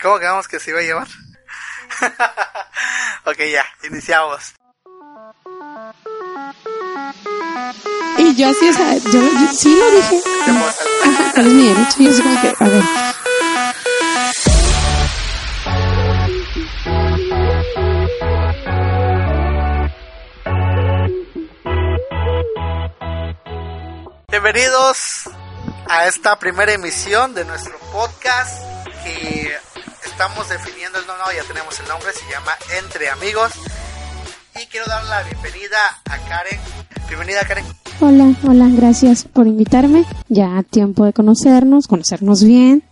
¿Cómo quedamos que se iba a llevar? ok, ya, iniciamos. Y yo así, o sea, yo, yo sí lo dije. Ajá, ¿cuál es mi derecho? Y yo así como que, a ver. Bienvenidos a esta primera emisión de nuestro podcast que estamos definiendo el nombre, ya tenemos el nombre, se llama Entre Amigos. Y quiero dar la bienvenida a Karen. Bienvenida Karen. Hola, hola, gracias por invitarme. Ya tiempo de conocernos, conocernos bien.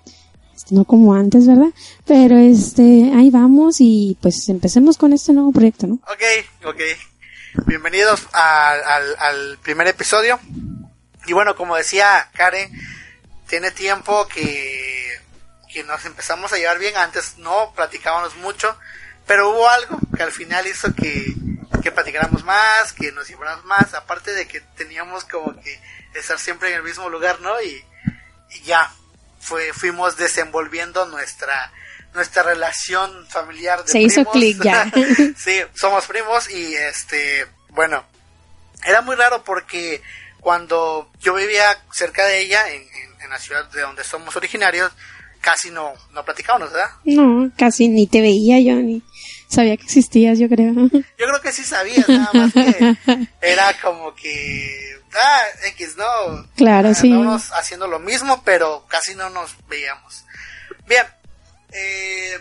Este, no como antes, ¿verdad? Pero este, ahí vamos y pues empecemos con este nuevo proyecto, ¿no? Ok, ok. Bienvenidos al, al, al primer episodio. Y bueno, como decía Karen, tiene tiempo que, que nos empezamos a llevar bien. Antes no platicábamos mucho, pero hubo algo que al final hizo que, que platicáramos más, que nos lleváramos más. Aparte de que teníamos como que estar siempre en el mismo lugar, ¿no? Y, y ya, fue, fuimos desenvolviendo nuestra, nuestra relación familiar de Se hizo primos. clic ya. sí, somos primos y este, bueno, era muy raro porque cuando yo vivía cerca de ella, en, en, en la ciudad de donde somos originarios, casi no, no platicábamos, ¿verdad? No, casi ni te veía yo, ni sabía que existías, yo creo. Yo creo que sí sabías, nada más que era como que, ah, X, no. Claro, sí. Estábamos haciendo lo mismo, pero casi no nos veíamos. Bien, eh,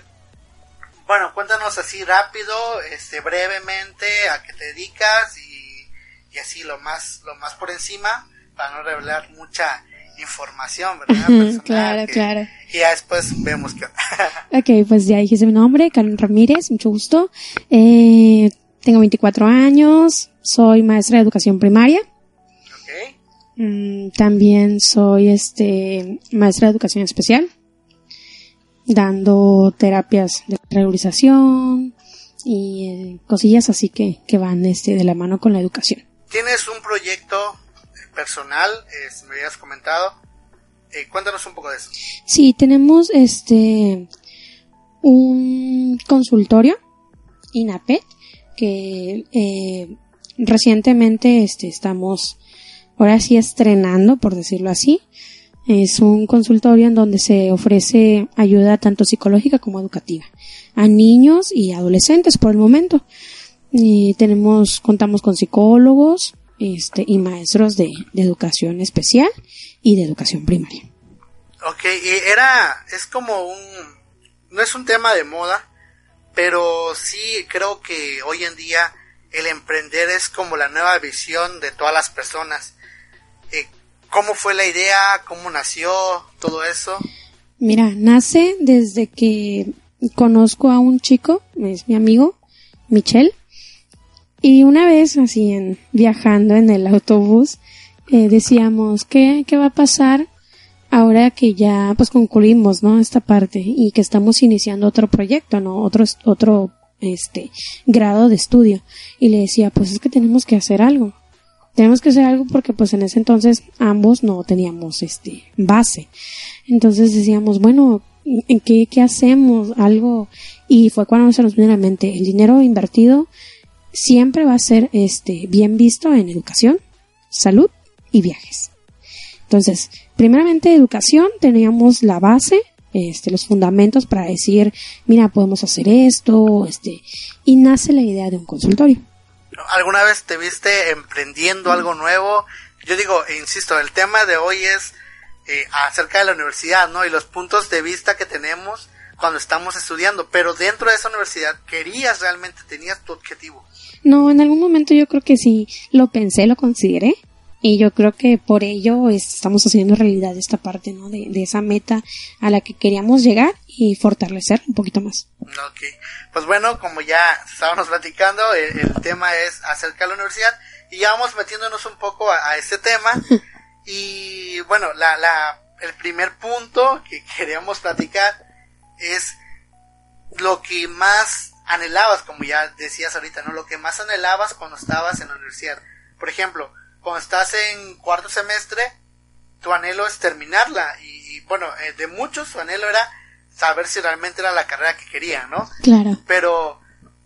bueno, cuéntanos así rápido, este, brevemente, a qué te dedicas y, y así lo más, lo más por encima, para no revelar mucha información, ¿verdad? Personal, claro, que- claro. Y ya después vemos que... Ok, pues ya dijiste mi nombre, Karen Ramírez, mucho gusto. Eh, tengo 24 años, soy maestra de educación primaria. ok, Mm, también soy este maestra de educación especial, dando terapias de regularización y eh, cosillas así que, que van este de la mano con la educación. Tienes un proyecto personal, eh, me habías comentado. Eh, cuéntanos un poco de eso. Sí, tenemos este un consultorio INAPET que eh, recientemente este estamos ahora sí estrenando, por decirlo así. Es un consultorio en donde se ofrece ayuda tanto psicológica como educativa a niños y adolescentes por el momento. Y tenemos, contamos con psicólogos, este, y maestros de, de educación especial y de educación primaria. Ok, y era, es como un, no es un tema de moda, pero sí creo que hoy en día el emprender es como la nueva visión de todas las personas. Eh, ¿Cómo fue la idea? ¿Cómo nació todo eso? Mira, nace desde que conozco a un chico, es mi amigo, Michelle, y una vez así en viajando en el autobús, eh, decíamos, ¿qué, ¿qué va a pasar ahora que ya pues concluimos, ¿no? Esta parte y que estamos iniciando otro proyecto, ¿no? Otro, otro, este, grado de estudio. Y le decía, pues es que tenemos que hacer algo. Tenemos que hacer algo porque pues en ese entonces ambos no teníamos este base. Entonces decíamos, bueno, ¿en qué, qué hacemos? Algo. Y fue cuando se nos vino a la mente, el dinero invertido siempre va a ser este bien visto en educación, salud y viajes. Entonces, primeramente educación, teníamos la base, este, los fundamentos para decir, mira, podemos hacer esto, este, y nace la idea de un consultorio. ¿Alguna vez te viste emprendiendo algo nuevo? Yo digo, e insisto, el tema de hoy es eh, acerca de la universidad, ¿no? Y los puntos de vista que tenemos cuando estamos estudiando, pero dentro de esa universidad querías realmente, tenías tu objetivo. No, en algún momento yo creo que sí lo pensé, lo consideré. Y yo creo que por ello es- estamos haciendo realidad esta parte, ¿no? De, de esa meta a la que queríamos llegar y fortalecer un poquito más. Ok, pues bueno, como ya estábamos platicando, el, el tema es acerca de la universidad y ya vamos metiéndonos un poco a, a este tema. Y bueno, la, la, el primer punto que queríamos platicar es lo que más anhelabas, como ya decías ahorita, ¿no? Lo que más anhelabas cuando estabas en la universidad. Por ejemplo, cuando estás en cuarto semestre, tu anhelo es terminarla. Y, y, bueno, eh, de muchos su anhelo era saber si realmente era la carrera que querían, ¿no? Claro. Pero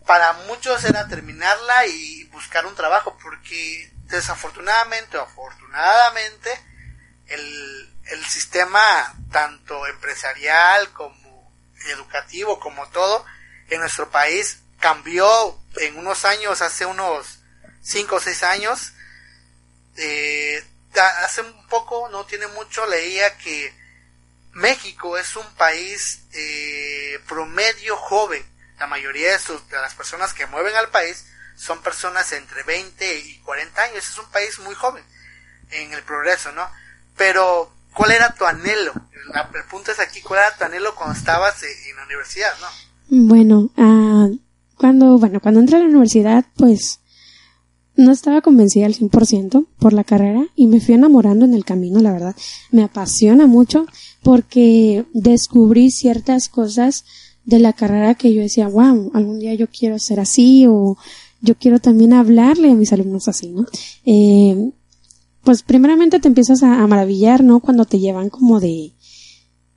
para muchos era terminarla y buscar un trabajo, porque desafortunadamente o afortunadamente el, el sistema tanto empresarial como educativo como todo en nuestro país cambió en unos años, hace unos 5 o 6 años, eh, hace un poco, no tiene mucho, leía que México es un país eh, promedio joven. La mayoría de, sus, de las personas que mueven al país son personas entre 20 y 40 años. Es un país muy joven en el progreso, ¿no? Pero, ¿cuál era tu anhelo? El, punto es aquí, ¿cuál era tu anhelo cuando estabas en, la universidad, no? Bueno, uh, cuando, bueno, cuando entré a la universidad, pues, no estaba convencida al 100% por la carrera y me fui enamorando en el camino, la verdad. Me apasiona mucho porque descubrí ciertas cosas de la carrera que yo decía, wow, algún día yo quiero ser así o yo quiero también hablarle a mis alumnos así, ¿no? Eh, pues primeramente te empiezas a, maravillar, ¿no? Cuando te llevan como de,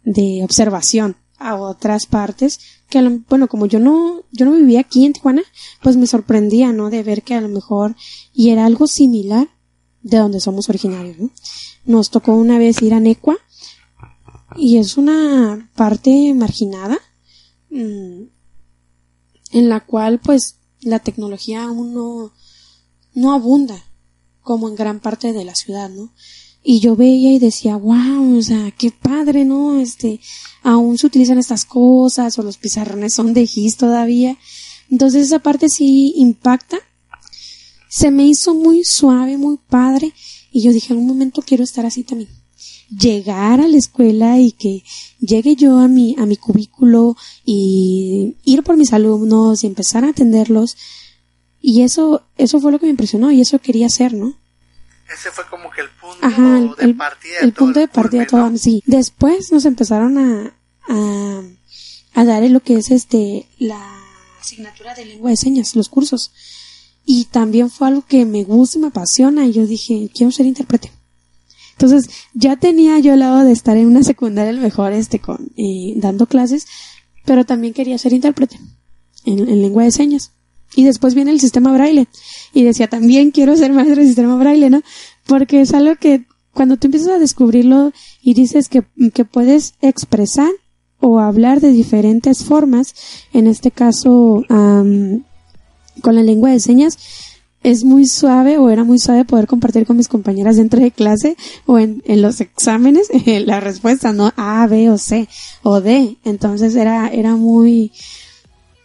de observación a otras partes que bueno como yo no yo no vivía aquí en Tijuana pues me sorprendía no de ver que a lo mejor y era algo similar de donde somos originarios ¿no? nos tocó una vez ir a Necua y es una parte marginada mm, en la cual pues la tecnología aún no, no abunda como en gran parte de la ciudad, ¿no? Y yo veía y decía, wow, o sea, qué padre, ¿no? Este, aún se utilizan estas cosas o los pizarrones son de gis todavía. Entonces esa parte sí impacta. Se me hizo muy suave, muy padre y yo dije, en un momento quiero estar así también llegar a la escuela y que llegue yo a mi, a mi cubículo y ir por mis alumnos y empezar a atenderlos. Y eso, eso fue lo que me impresionó y eso quería hacer, ¿no? Ese fue como que el punto de partida. el punto de partida todo, sí. Después nos empezaron a, a, a dar lo que es este, la asignatura de lengua de señas, los cursos. Y también fue algo que me gusta y me apasiona y yo dije, quiero ser intérprete. Entonces, ya tenía yo el lado de estar en una secundaria, a lo mejor, este, con, eh, dando clases, pero también quería ser intérprete en, lengua de señas. Y después viene el sistema braille. Y decía, también quiero ser maestro del sistema braille, ¿no? Porque es algo que cuando tú empiezas a descubrirlo y dices que, que puedes expresar o hablar de diferentes formas, en este caso, con la lengua de señas, es muy suave o era muy suave poder compartir con mis compañeras dentro de clase o en, en los exámenes la respuesta, ¿no? A, B o C o D. Entonces era, era muy,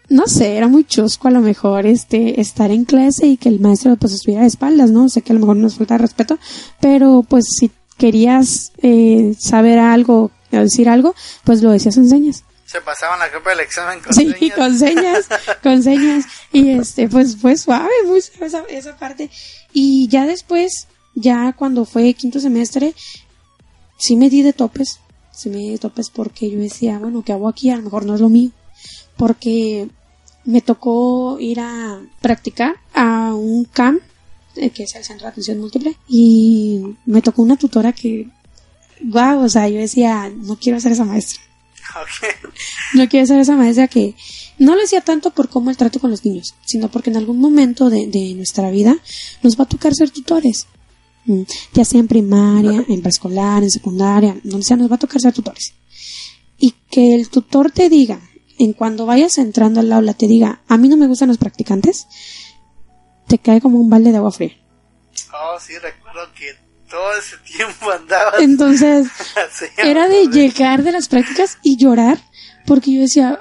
no sé, era muy chusco a lo mejor este, estar en clase y que el maestro pues estuviera de espaldas, ¿no? Sé que a lo mejor nos falta respeto, pero pues si querías eh, saber algo decir algo, pues lo decías en señas se pasaban la capa del examen con sí, con señas, con señas. Y este, pues fue suave, muy suave esa, esa, parte. Y ya después, ya cuando fue quinto semestre, sí me di de topes. Sí me di de topes porque yo decía, bueno, ¿qué hago aquí? A lo mejor no es lo mío. Porque me tocó ir a practicar a un CAM, eh, que es el Centro de Atención Múltiple, y me tocó una tutora que, wow, o sea, yo decía, no quiero ser esa maestra no quiero ser esa maestra que no lo decía tanto por cómo el trato con los niños, sino porque en algún momento de, nuestra vida nos va a tocar ser tutores. Mm, ya sea en primaria, en preescolar, en secundaria, donde sea, nos va a tocar ser tutores. Y que el tutor te diga, en cuando vayas entrando al aula, te diga, a mí no me gustan los practicantes, te cae como un balde de agua fría. Oh, sí, recuerdo que todo ese tiempo andaba. Entonces, era de llegar de las prácticas y llorar, porque yo decía,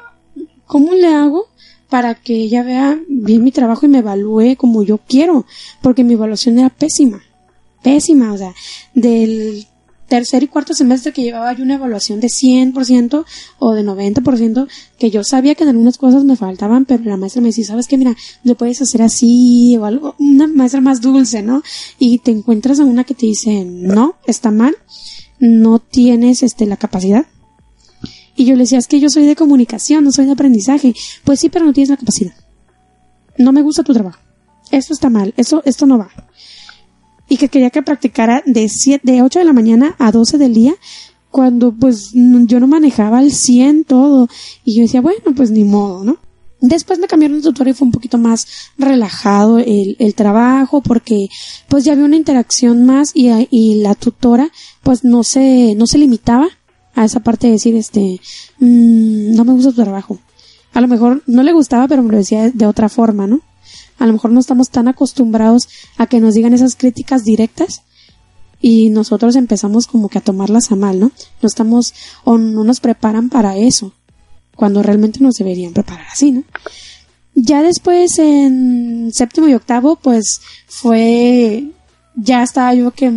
¿cómo le hago para que ella vea bien mi trabajo y me evalúe como yo quiero? Porque mi evaluación era pésima, pésima, o sea, del tercer y cuarto semestre que llevaba yo una evaluación de 100% o de 90%, que yo sabía que en algunas cosas me faltaban, pero la maestra me decía, ¿sabes qué? Mira, lo puedes hacer así o algo, una maestra más dulce, ¿no? Y te encuentras a una que te dice, no, está mal, no tienes este, la capacidad. Y yo le decía, es que yo soy de comunicación, no soy de aprendizaje. Pues sí, pero no tienes la capacidad. No me gusta tu trabajo. Esto está mal, eso, esto no va y que quería que practicara de, siete, de 8 de la mañana a 12 del día cuando pues yo no manejaba al 100 todo y yo decía, bueno, pues ni modo, ¿no? Después me cambiaron de tutor y fue un poquito más relajado el, el trabajo porque pues ya había una interacción más y, y la tutora pues no se, no se limitaba a esa parte de decir este, mmm, no me gusta tu trabajo. A lo mejor no le gustaba pero me lo decía de otra forma, ¿no? A lo mejor no estamos tan acostumbrados a que nos digan esas críticas directas y nosotros empezamos como que a tomarlas a mal, ¿no? No estamos o no nos preparan para eso cuando realmente nos deberían preparar así, ¿no? Ya después en séptimo y octavo, pues fue, ya estaba yo que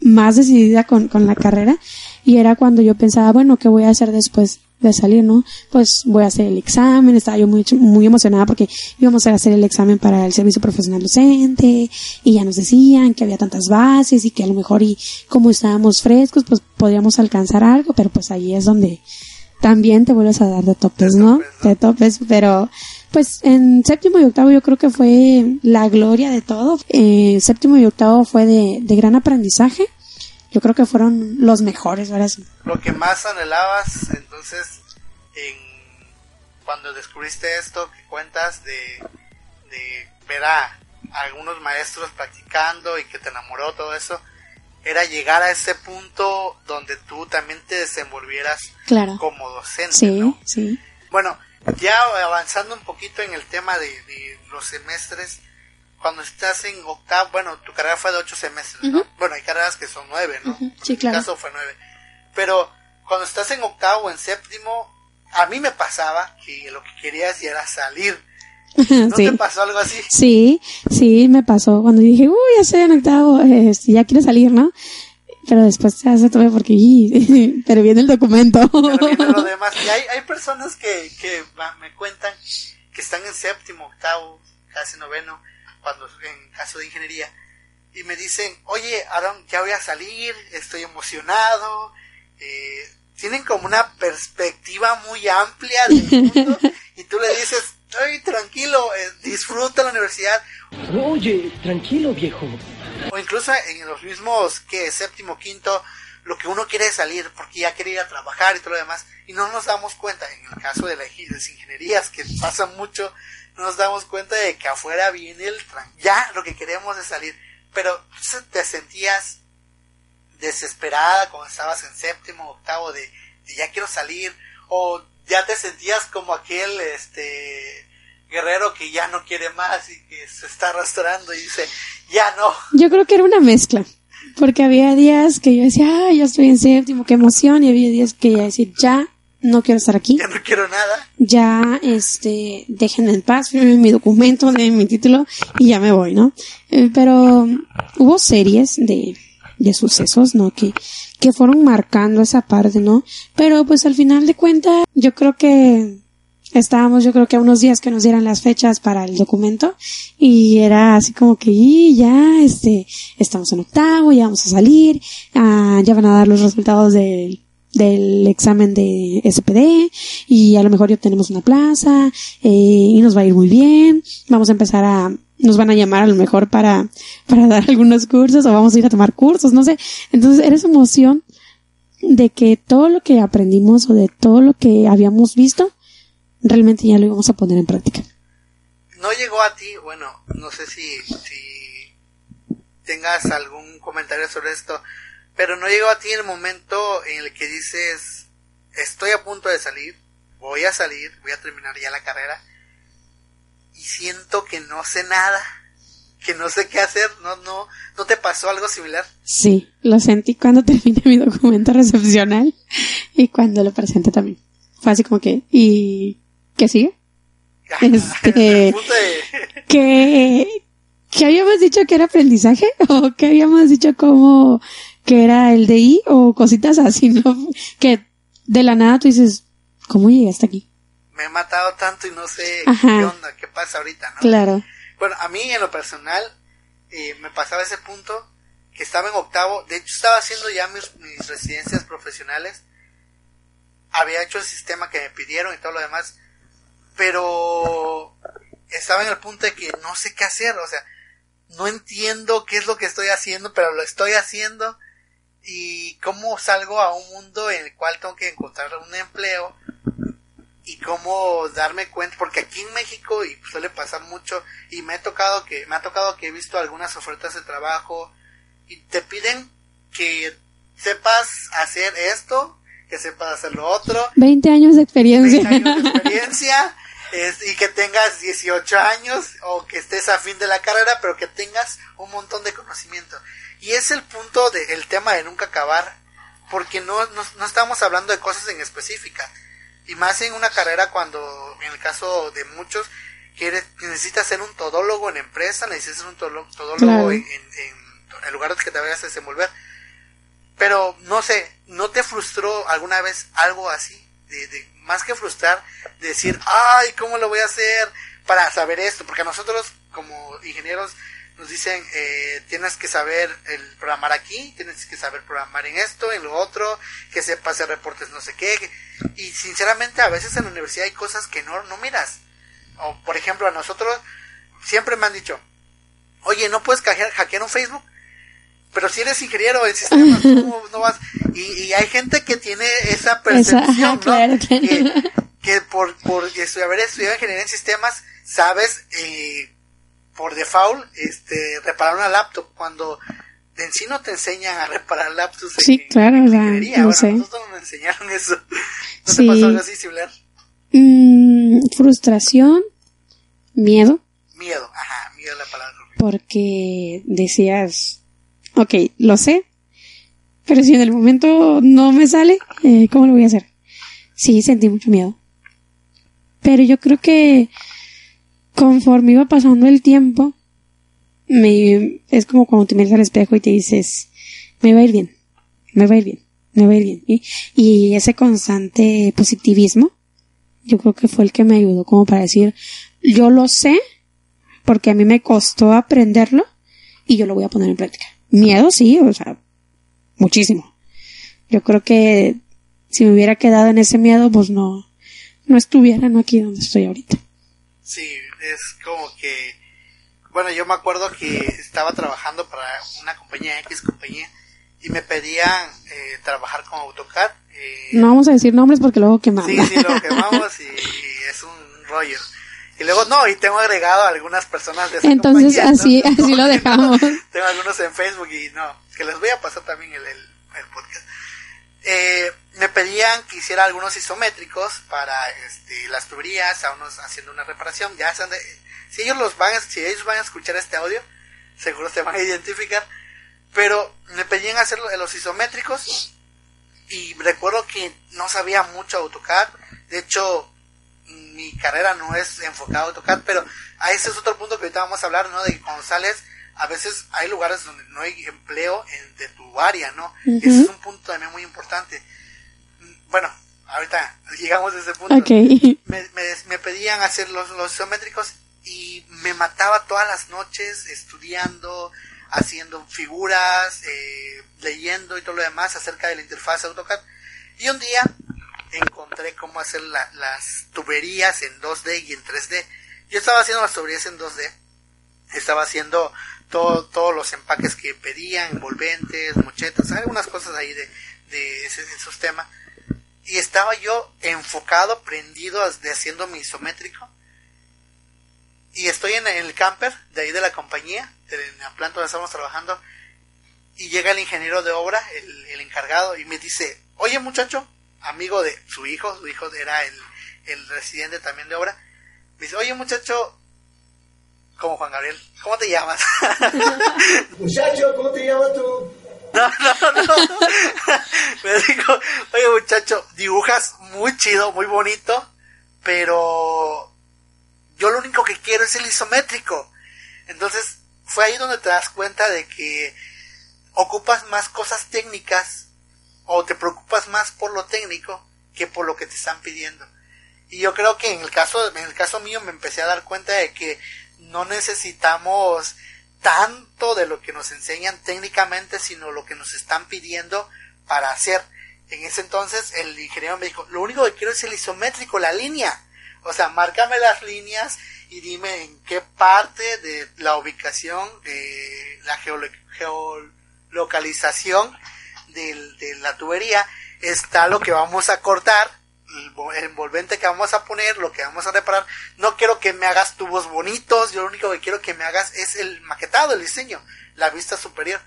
más decidida con, con la carrera y era cuando yo pensaba, bueno, ¿qué voy a hacer después de salir, no? Pues voy a hacer el examen, estaba yo muy, muy emocionada porque íbamos a hacer el examen para el servicio profesional docente y ya nos decían que había tantas bases y que a lo mejor y como estábamos frescos, pues podíamos alcanzar algo, pero pues ahí es donde también te vuelves a dar de topes, ¿no? De topes, pero pues en séptimo y octavo yo creo que fue la gloria de todo. Eh, séptimo y octavo fue de, de gran aprendizaje. Yo creo que fueron los mejores, ¿verdad? Lo que más anhelabas entonces en, cuando descubriste esto que cuentas de, de ver a algunos maestros practicando y que te enamoró todo eso, era llegar a ese punto donde tú también te desenvolvieras claro. como docente. Sí, ¿no? sí. Bueno, ya avanzando un poquito en el tema de, de, los semestres, cuando estás en octavo, bueno, tu carrera fue de ocho semestres, ¿no? Uh -huh. Bueno, hay carreras que son nueve, ¿no? Uh -huh. Sí, claro. En mi caso fue nueve. Pero cuando estás en octavo o en séptimo, a mí me pasaba que lo que querías era salir. ¿No sí. te pasó algo así? Sí, sí, me pasó cuando dije, uy, ya estoy en octavo, este, ya quiero salir, ¿no? Pero después se hace todo porque, pero viene el documento. Pero viene lo demás. Y hay, hay personas que, que me cuentan que están en séptimo, octavo, casi noveno, cuando en caso de ingeniería, y me dicen, oye, Aaron, ya voy a salir, estoy emocionado, eh, tienen como una perspectiva muy amplia del mundo, y tú le dices, Ay, tranquilo, eh, disfruta la universidad. Oye, tranquilo, viejo. O incluso en los mismos que séptimo, quinto, lo que uno quiere es salir porque ya quiere ir a trabajar y todo lo demás. Y no nos damos cuenta, en el caso de, la, de las ingenierías, que pasa mucho, nos damos cuenta de que afuera viene el tran. Ya lo que queremos es salir. Pero te sentías desesperada cuando estabas en séptimo, octavo, de, ya quiero salir. O ya te sentías como aquel este guerrero que ya no quiere más y que se está arrastrando y dice, ya no. Yo creo que era una mezcla, porque había días que yo decía, ah, ya estoy en séptimo, qué emoción, y había días que ya decir, ya no quiero estar aquí. Ya no quiero nada. Ya, este, déjenme en paz, mi documento, de mi título y ya me voy, ¿no? Eh, pero hubo series de, de sucesos, ¿no? Que, que fueron marcando esa parte, ¿no? Pero pues al final de cuentas, yo creo que estábamos, yo creo que a unos días que nos dieran las fechas para el documento y era así como que y ya, este, estamos en octavo, ya vamos a salir, ah, ya van a dar los resultados del del examen de SPD y a lo mejor ya tenemos una plaza eh, y nos va a ir muy bien, vamos a empezar a nos van a llamar a lo mejor para, para dar algunos cursos o vamos a ir a tomar cursos, no sé. Entonces era esa emoción de que todo lo que aprendimos o de todo lo que habíamos visto, realmente ya lo íbamos a poner en práctica. No llegó a ti, bueno, no sé si, si tengas algún comentario sobre esto, pero no llegó a ti el momento en el que dices, estoy a punto de salir, voy a salir, voy a terminar ya la carrera, y siento que no sé nada, que no sé qué hacer, no, no, ¿no te pasó algo similar? Sí, lo sentí cuando terminé mi documento recepcional y cuando lo presenté también. Fue así como que, ¿y qué sigue? Este, que, que habíamos dicho que era aprendizaje o que habíamos dicho como que era el DI o cositas así, ¿no? Que de la nada tú dices, ¿cómo llegué hasta aquí? me he matado tanto y no sé Ajá. qué onda, qué pasa ahorita, ¿no? Claro. Bueno, a mí en lo personal eh, me pasaba ese punto que estaba en octavo, de hecho estaba haciendo ya mis, mis, residencias profesionales, había hecho el sistema que me pidieron y todo lo demás, pero estaba en el punto de que no sé qué hacer, o sea, no entiendo qué es lo que estoy haciendo, pero lo estoy haciendo y cómo salgo a un mundo en el cual tengo que encontrar un empleo y cómo darme cuenta porque aquí en México y suele pasar mucho y me ha tocado que me ha tocado que he visto algunas ofertas de trabajo y te piden que sepas hacer esto que sepas hacer lo otro. 20 años de experiencia. 20 años de experiencia es, y que tengas 18 años o que estés a fin de la carrera pero que tengas un montón de conocimiento y es el punto del tema de nunca acabar porque no, no, no estamos hablando de cosas en específica y más en una carrera cuando en el caso de muchos que necesitas ser un todólogo en empresa necesitas ser un todólogo, en, en, en, en lugares que te vayas a desenvolver pero no sé, ¿no te frustró alguna vez algo así? De, de, más que frustrar, de decir, ay, ¿cómo lo voy a hacer para saber esto? Porque nosotros como ingenieros nos dicen, eh, tienes que saber el programar aquí, tienes que saber programar en esto, en lo otro, que sepas hacer reportes no sé qué. Y sinceramente a veces en la universidad hay cosas que no, no miras. O por ejemplo a nosotros siempre me han dicho, oye, ¿no puedes hackear, hackear un Facebook? pero si eres ingeniero en sistemas, ¿cómo no vas? Y, y, hay gente que tiene esa percepción, ajá, ¿no? claro, claro. Que, que por, por haber estudiado ingeniería en sistemas, sabes, eh, por default, este, reparar una laptop, cuando en sí no te enseñan a reparar laptops en, Sí, claro, o sea, no bueno, sé. nosotros nos enseñaron eso. ¿No Sí. te pasó algo así similar? Mm, frustración, miedo, Miedo, ajá, miedo la palabra porque decías, ok, lo sé, pero si en el momento no me sale, eh, ¿cómo lo voy a hacer? Sí, sentí mucho miedo. Pero yo creo que conforme iba pasando el tiempo, me, es como cuando te miras al espejo y te dices, me va a ir bien, me va a ir bien, me va a ir bien. Y, ese constante positivismo, yo creo que fue el que me ayudó como para decir, yo lo sé, porque a mí me costó aprenderlo y yo lo voy a poner en práctica. Miedo sí, o sea, muchísimo. Yo creo que si me hubiera quedado en ese miedo, pues no, no estuviera no aquí donde estoy ahorita. Sí, es como que, bueno, yo me acuerdo que estaba trabajando para una compañía X compañía y me pedían eh, trabajar con AutoCAD. eh, No vamos a decir nombres porque luego quemamos. Sí, sí, lo quemamos y, y es un rollo. Y luego, no, y tengo agregado a algunas personas de esa Entonces, compañía, así- entonces, así no, lo dejamos. no. tengo algunos en Facebook y no, que les voy a pasar también el, el, el podcast. Eh, me pedían que hiciera algunos isométricos para este, las tuberías, a unos haciendo una reparación. Ya de- si ellos los van, a- si ellos van a escuchar este audio, seguro se van a identificar. Pero me pedían hacer lo- los isométricos y recuerdo que no sabía mucho AutoCAD. De hecho, mi carrera no es enfocada a AutoCAD, pero a ese es otro punto que ahorita vamos a hablar, ¿no? De que cuando sales, a veces hay lugares donde no hay empleo en, de tu área, ¿no? Ese es un punto también muy importante. Bueno, ahorita llegamos a ese punto. Ok. Me, me, me pedían hacer los, los isométricos y me mataba todas las noches estudiando, haciendo figuras, eh, leyendo y todo lo demás acerca de la interfaz AutoCAD. Y un día encontré cómo hacer la- las tuberías en 2D y en 3D. Yo estaba haciendo las tuberías en 2D. Estaba haciendo todo, todos los empaques que pedían, envolventes, mochetas, algunas cosas ahí de, de ese- esos temas. Y estaba yo enfocado, prendido haciendo mi isométrico. Y estoy en el camper de ahí de la compañía, de la planta donde estamos trabajando. Y llega el ingeniero de obra, el, el encargado, y me dice, oye muchacho, amigo de su hijo, su hijo era el, el residente también de obra, me dice, oye muchacho, como Juan Gabriel, ¿cómo te llamas? Muchacho, ¿cómo te llamas tú? No, no, no. Me dijo, oye muchacho, dibujas muy chido, muy bonito, pero yo lo único que quiero es el isométrico. Entonces, fue ahí donde te das cuenta de que ocupas más cosas técnicas o te preocupas más por lo técnico que por lo que te están pidiendo. Y yo creo que en el caso, en el caso mío me empecé a dar cuenta de que no necesitamos tanto de lo que nos enseñan técnicamente, sino lo que nos están pidiendo para hacer. En ese entonces el ingeniero me dijo, lo único que quiero es el isométrico, la línea. O sea, márcame las líneas y dime en qué parte de la ubicación, de la geolo- geolocalización del- de la tubería está lo que vamos a cortar, el vo- el envolvente que vamos a poner, lo que vamos a reparar. No quiero que me hagas tubos bonitos, yo lo único que quiero que me hagas es el maquetado, el diseño, la vista superior.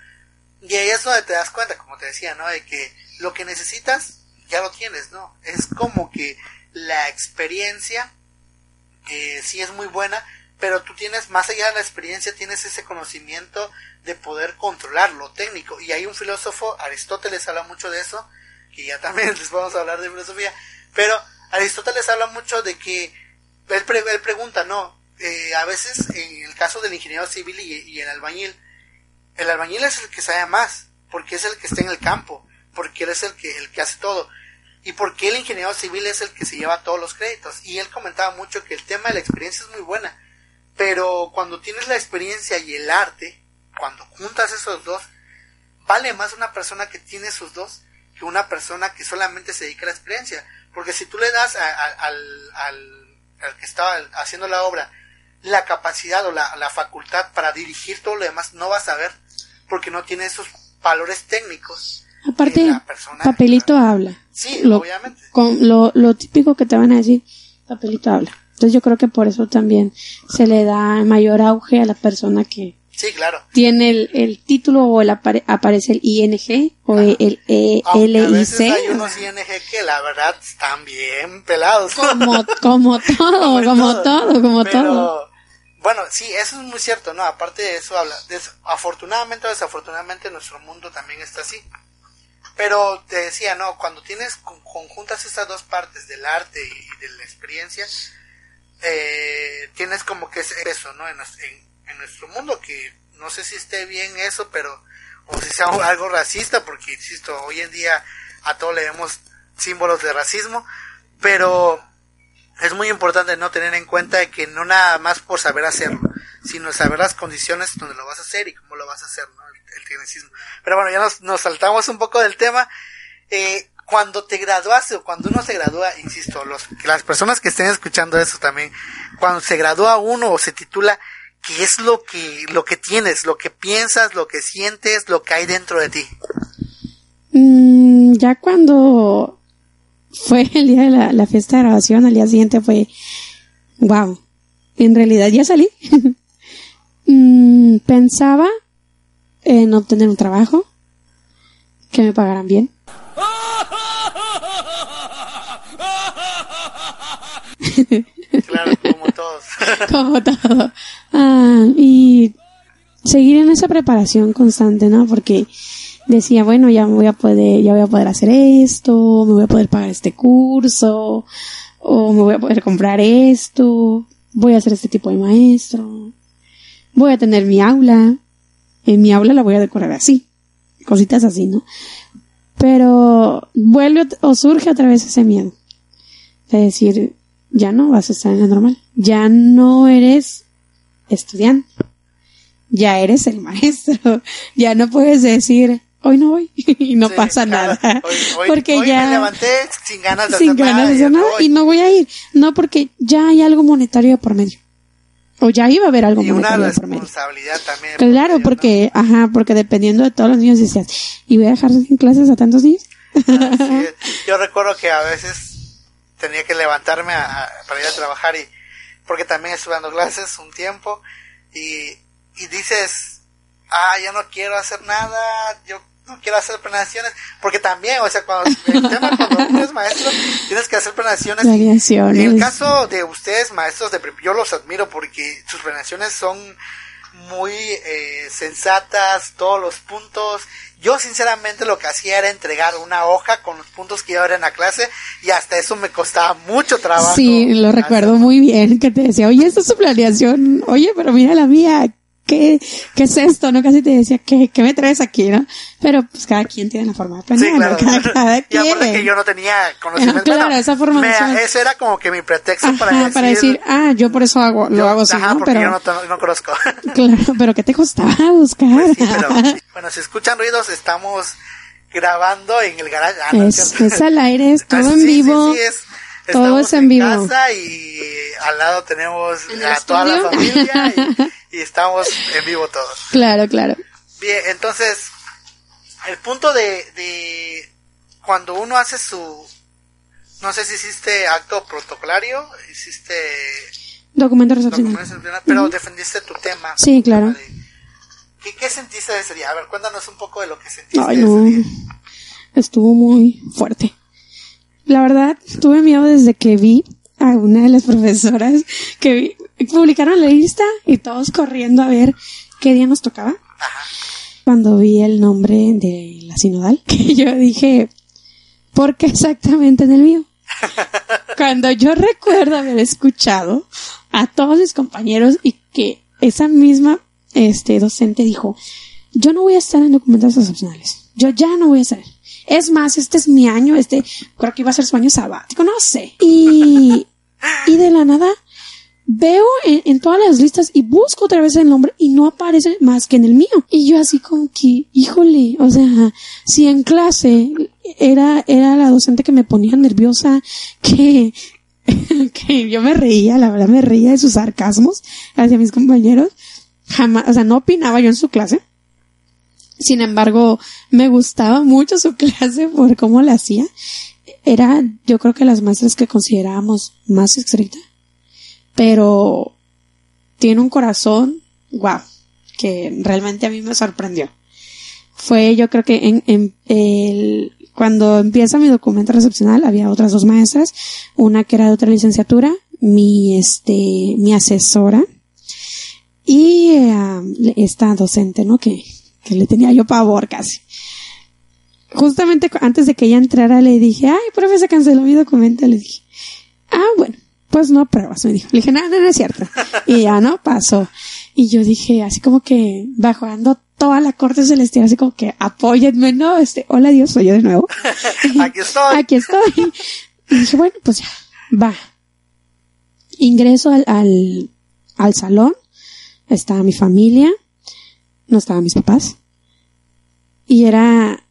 Y ahí es donde te das cuenta, como te decía, ¿no? De que lo que necesitas ya lo tienes, ¿no? Es como que la experiencia sí es muy buena, pero tú tienes, más allá de la experiencia, tienes ese conocimiento de poder controlar lo técnico. Y hay un filósofo, Aristóteles habla mucho de eso, que ya también les vamos a hablar de filosofía, pero Aristóteles habla mucho de que él, pre- él pregunta, ¿no? Eh, a veces, en el caso del ingeniero civil y, el albañil, el albañil es el que sabe más, porque es el que está en el campo, porque él es el que, el que hace todo. Y porque el ingeniero civil es el que se lleva todos los créditos. Y él comentaba mucho que el tema de la experiencia es muy buena. Pero cuando tienes la experiencia y el arte, cuando juntas esos dos, vale más una persona que tiene esos dos que una persona que solamente se dedica a la experiencia. Porque si tú le das a- a- al, al, al que estaba haciendo la obra la capacidad o la, la facultad para dirigir todo lo demás, no vas a ver, porque no tiene esos valores técnicos. Aparte, que la persona- papelito habla. Sí, Lo- obviamente. Con lo, lo típico que te van a decir, papelito habla. Entonces yo creo que por eso también se le da mayor auge a la persona que Sí, claro. tiene el, el título o el apare- aparece el ING o el, el a veces hay unos ING que la verdad están bien pelados. Como, como todo, como todo, como Pero, todo. Bueno, sí, eso es muy cierto, ¿no? Aparte de eso, habla, des- afortunadamente o desafortunadamente nuestro mundo también está así. Pero te decía, ¿no? Cuando tienes con- conjuntas estas dos partes del arte y de la experiencia, eh, tienes como que es eso, ¿no? En- en nuestro mundo, que no sé si esté bien eso, pero, o si sea algo racista, porque, insisto, hoy en día a todo le vemos símbolos de racismo, pero es muy importante no tener en cuenta que no nada más por saber hacerlo, sino saber las condiciones donde lo vas a hacer y cómo lo vas a hacer, ¿no? El, el. Pero bueno, ya nos, nos saltamos un poco del tema. Eh, cuando te graduaste o cuando uno se gradúa, insisto, los, las personas que estén escuchando eso también, cuando se gradúa uno o se titula, ¿qué es lo que, lo que tienes, lo que piensas, lo que sientes, lo que hay dentro de ti? Mm, ya cuando fue el día de la, la fiesta de grabación, al día siguiente fue, wow, en realidad ya salí. Mm, pensaba en obtener un trabajo, que me pagaran bien. Todos. como todo. Ah, y seguir en esa preparación constante, ¿no? Porque decía, bueno, ya voy a poder, ya voy a poder hacer esto, me voy a poder pagar este curso, o me voy a poder comprar esto, voy a ser este tipo de maestro, voy a tener mi aula, en mi aula la voy a decorar así, cositas así, ¿no? Pero vuelve o surge otra vez ese miedo de decir, ya no vas a estar en la normal, ya no eres estudiante, ya eres el maestro, ya no puedes decir, hoy no voy y no Sí, pasa claro. nada, Hoy, hoy- porque hoy ya me levanté sin ganas de sin hacer ganas nada, de y hacer no nada voy. y no voy a ir, no porque ya hay algo monetario por medio, o ya iba a haber algo y una monetario de por medio. responsabilidad también. por Claro, porque, ajá, porque dependiendo de todos los niños decías, ¿y voy a dejar sin clases a tantos niños? Yo recuerdo que a veces tenía que levantarme a- a- para ir a trabajar y porque también estuve dando clases un tiempo y, y dices, ah, ya no quiero hacer nada, yo no quiero hacer planeaciones, porque también, o sea, cuando el tema cuando uno es maestro, tienes que hacer planeaciones. En el caso de ustedes, maestros de prep, yo los admiro porque sus planeaciones son muy eh, sensatas, todos los puntos. Yo sinceramente lo que hacía era entregar una hoja con los puntos que iba a ver en la clase y hasta eso me costaba mucho trabajo. Sí, lo recuerdo muy bien, que te decía, oye, esta es su planeación, oye, pero mira la mía, ¿qué, qué es esto? No, casi te decía, ¿qué, qué me traes aquí, no? Pero pues cada quien tiene la forma de planear, Sí, claro. ¿no? cada, cada y aparte que yo no tenía conocimiento. Claro, Bueno, esa me- ese era como que mi pretexto Ajá, para decir, para decir, ah, yo por eso hago, lo hago así, ajá, ¿no? porque Pero, yo no, no conozco. claro, pero ¿qué te costaba buscar? Pues sí, pero, bueno, si escuchan ruidos, estamos grabando en el garage. Ah, no, es, es al aire, es todo Ah, en sí, vivo. sí, sí, todo estamos es en vivo. casa y al lado tenemos ¿En a toda la estudio? familia y, y estamos en vivo todos. Claro, claro. Bien, entonces, el punto de, de cuando uno hace su, no sé si hiciste acto protocolario, hiciste Documento recepcional. documento recepcional, pero defendiste tu tema. Sí, claro. De- ¿Qué, ¿Qué sentiste de ese día? A ver, cuéntanos un poco de lo que sentiste Ay, no. ese día. Estuvo muy fuerte. La verdad, tuve miedo desde que vi a una de las profesoras que vi- publicaron la lista y todos corriendo a ver qué día nos tocaba. Cuando vi el nombre de la sinodal, que yo dije, ¿por qué exactamente en el mío? Cuando yo recuerdo haber escuchado a todos mis compañeros y que esa misma este docente dijo, yo no voy a estar en documentos excepcionales. Yo ya no voy a estar. Es más, este es mi año, este creo que iba a ser su año sabático, no sé. Y, y de la nada veo en, en todas las listas y busco otra vez el nombre y no aparece más que en el mío. Y yo así como que, híjole, o sea, si en clase era, era la docente que me ponía nerviosa, que, que yo me reía, la verdad me reía de sus sarcasmos hacia mis compañeros. Jamás, o sea, no opinaba yo en su clase. Sin embargo, me gustaba mucho su clase por cómo la hacía. Era, yo creo que las maestras que considerábamos más estricta. Pero tiene un corazón, wow, que realmente a mí me sorprendió. Fue, yo creo que en, el, cuando empieza mi documento recepcional había otras dos maestras, una que era de otra licenciatura, mi, este, mi asesora, y eh, esta docente, ¿no? Que, que le tenía yo pavor casi. Justamente antes de que ella entrara le dije, ay, profe, se canceló mi documento. Le dije, ah, bueno, pues no pruebas, me dijo. Le dije, no, no, no es cierto. Y ya no pasó. Y yo dije, así como que bajando toda la corte celestial, así como que apóyenme, ¿no? Este, hola Dios, soy yo de nuevo. Aquí estoy. Aquí estoy. Y dije, bueno, pues ya, va. Ingreso al, al, al salón, estaba mi familia, no estaban mis papás. Y era,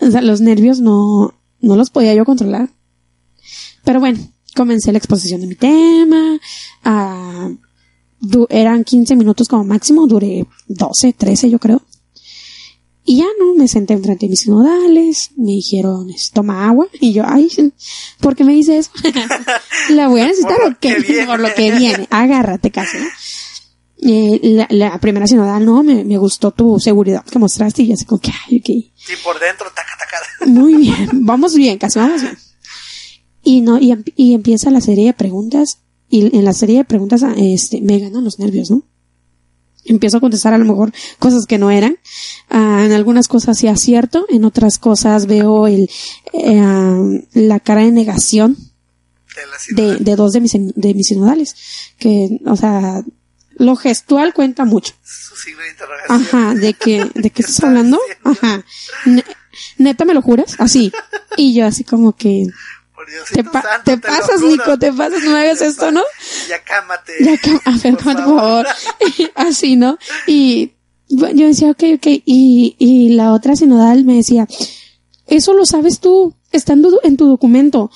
o sea, los nervios no, no los podía yo controlar. Pero bueno, comencé la exposición de mi tema, du- eran 15 minutos como máximo, duré 12, 13 yo creo. Y ya no, me senté enfrente de mis sinodales, me dijeron, toma agua, y yo, ay, ¿por qué me dice eso? La voy a necesitar Por lo o qué? que viene. por lo que viene, agárrate casi, ¿no? Eh, la, la primera sinodal, no, me, me gustó tu seguridad que mostraste y yo así como que, ay, ok. Y por dentro, taca, taca. Muy bien, vamos bien, casi vamos bien. Y no, y, em- y empieza la serie de preguntas, y en la serie de preguntas, ah, este, me ganan los nervios, ¿no? Empiezo a contestar a lo mejor cosas que no eran. Ah, en algunas cosas sí acierto, en otras cosas veo el, eh, ah, la cara de negación De de, de dos de mis, de mis sinodales. Que, o sea, lo gestual cuenta mucho. Su signo de interrogación. Ajá, de que, de qué estás hablando. Ajá. Ne- neta, ¿me lo juras? Así. Y yo así como que, Por Diosito te, pa- santo, te lo pasas. Nico, te pasas, no me hagas Te esto, ¿no? Ya cámate. Ya a ver, por favor. Así, ¿no? Y bueno, yo decía, ok, ok. Y, y la otra sinodal me decía, eso lo sabes tú, está en tu, en tu documento.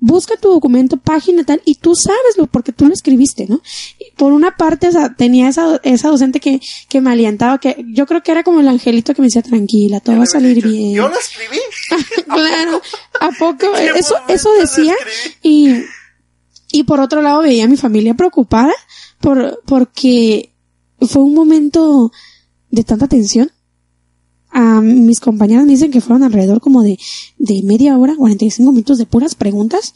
Busca tu documento, página tal, y tú sabes lo, porque tú lo escribiste, ¿no? Y por una parte, o sea, tenía esa, esa docente que, que me alientaba, que yo creo que era como el angelito que me decía, tranquila, todo va a salir bien. Yo lo escribí. claro, ¿a poco? ¿En qué Eso, eso decía. Y, y por otro lado veía a mi familia preocupada por, porque fue un momento de tanta tensión. A mis compañeras me dicen que fueron alrededor como de, de media hora, 45 minutos de puras preguntas,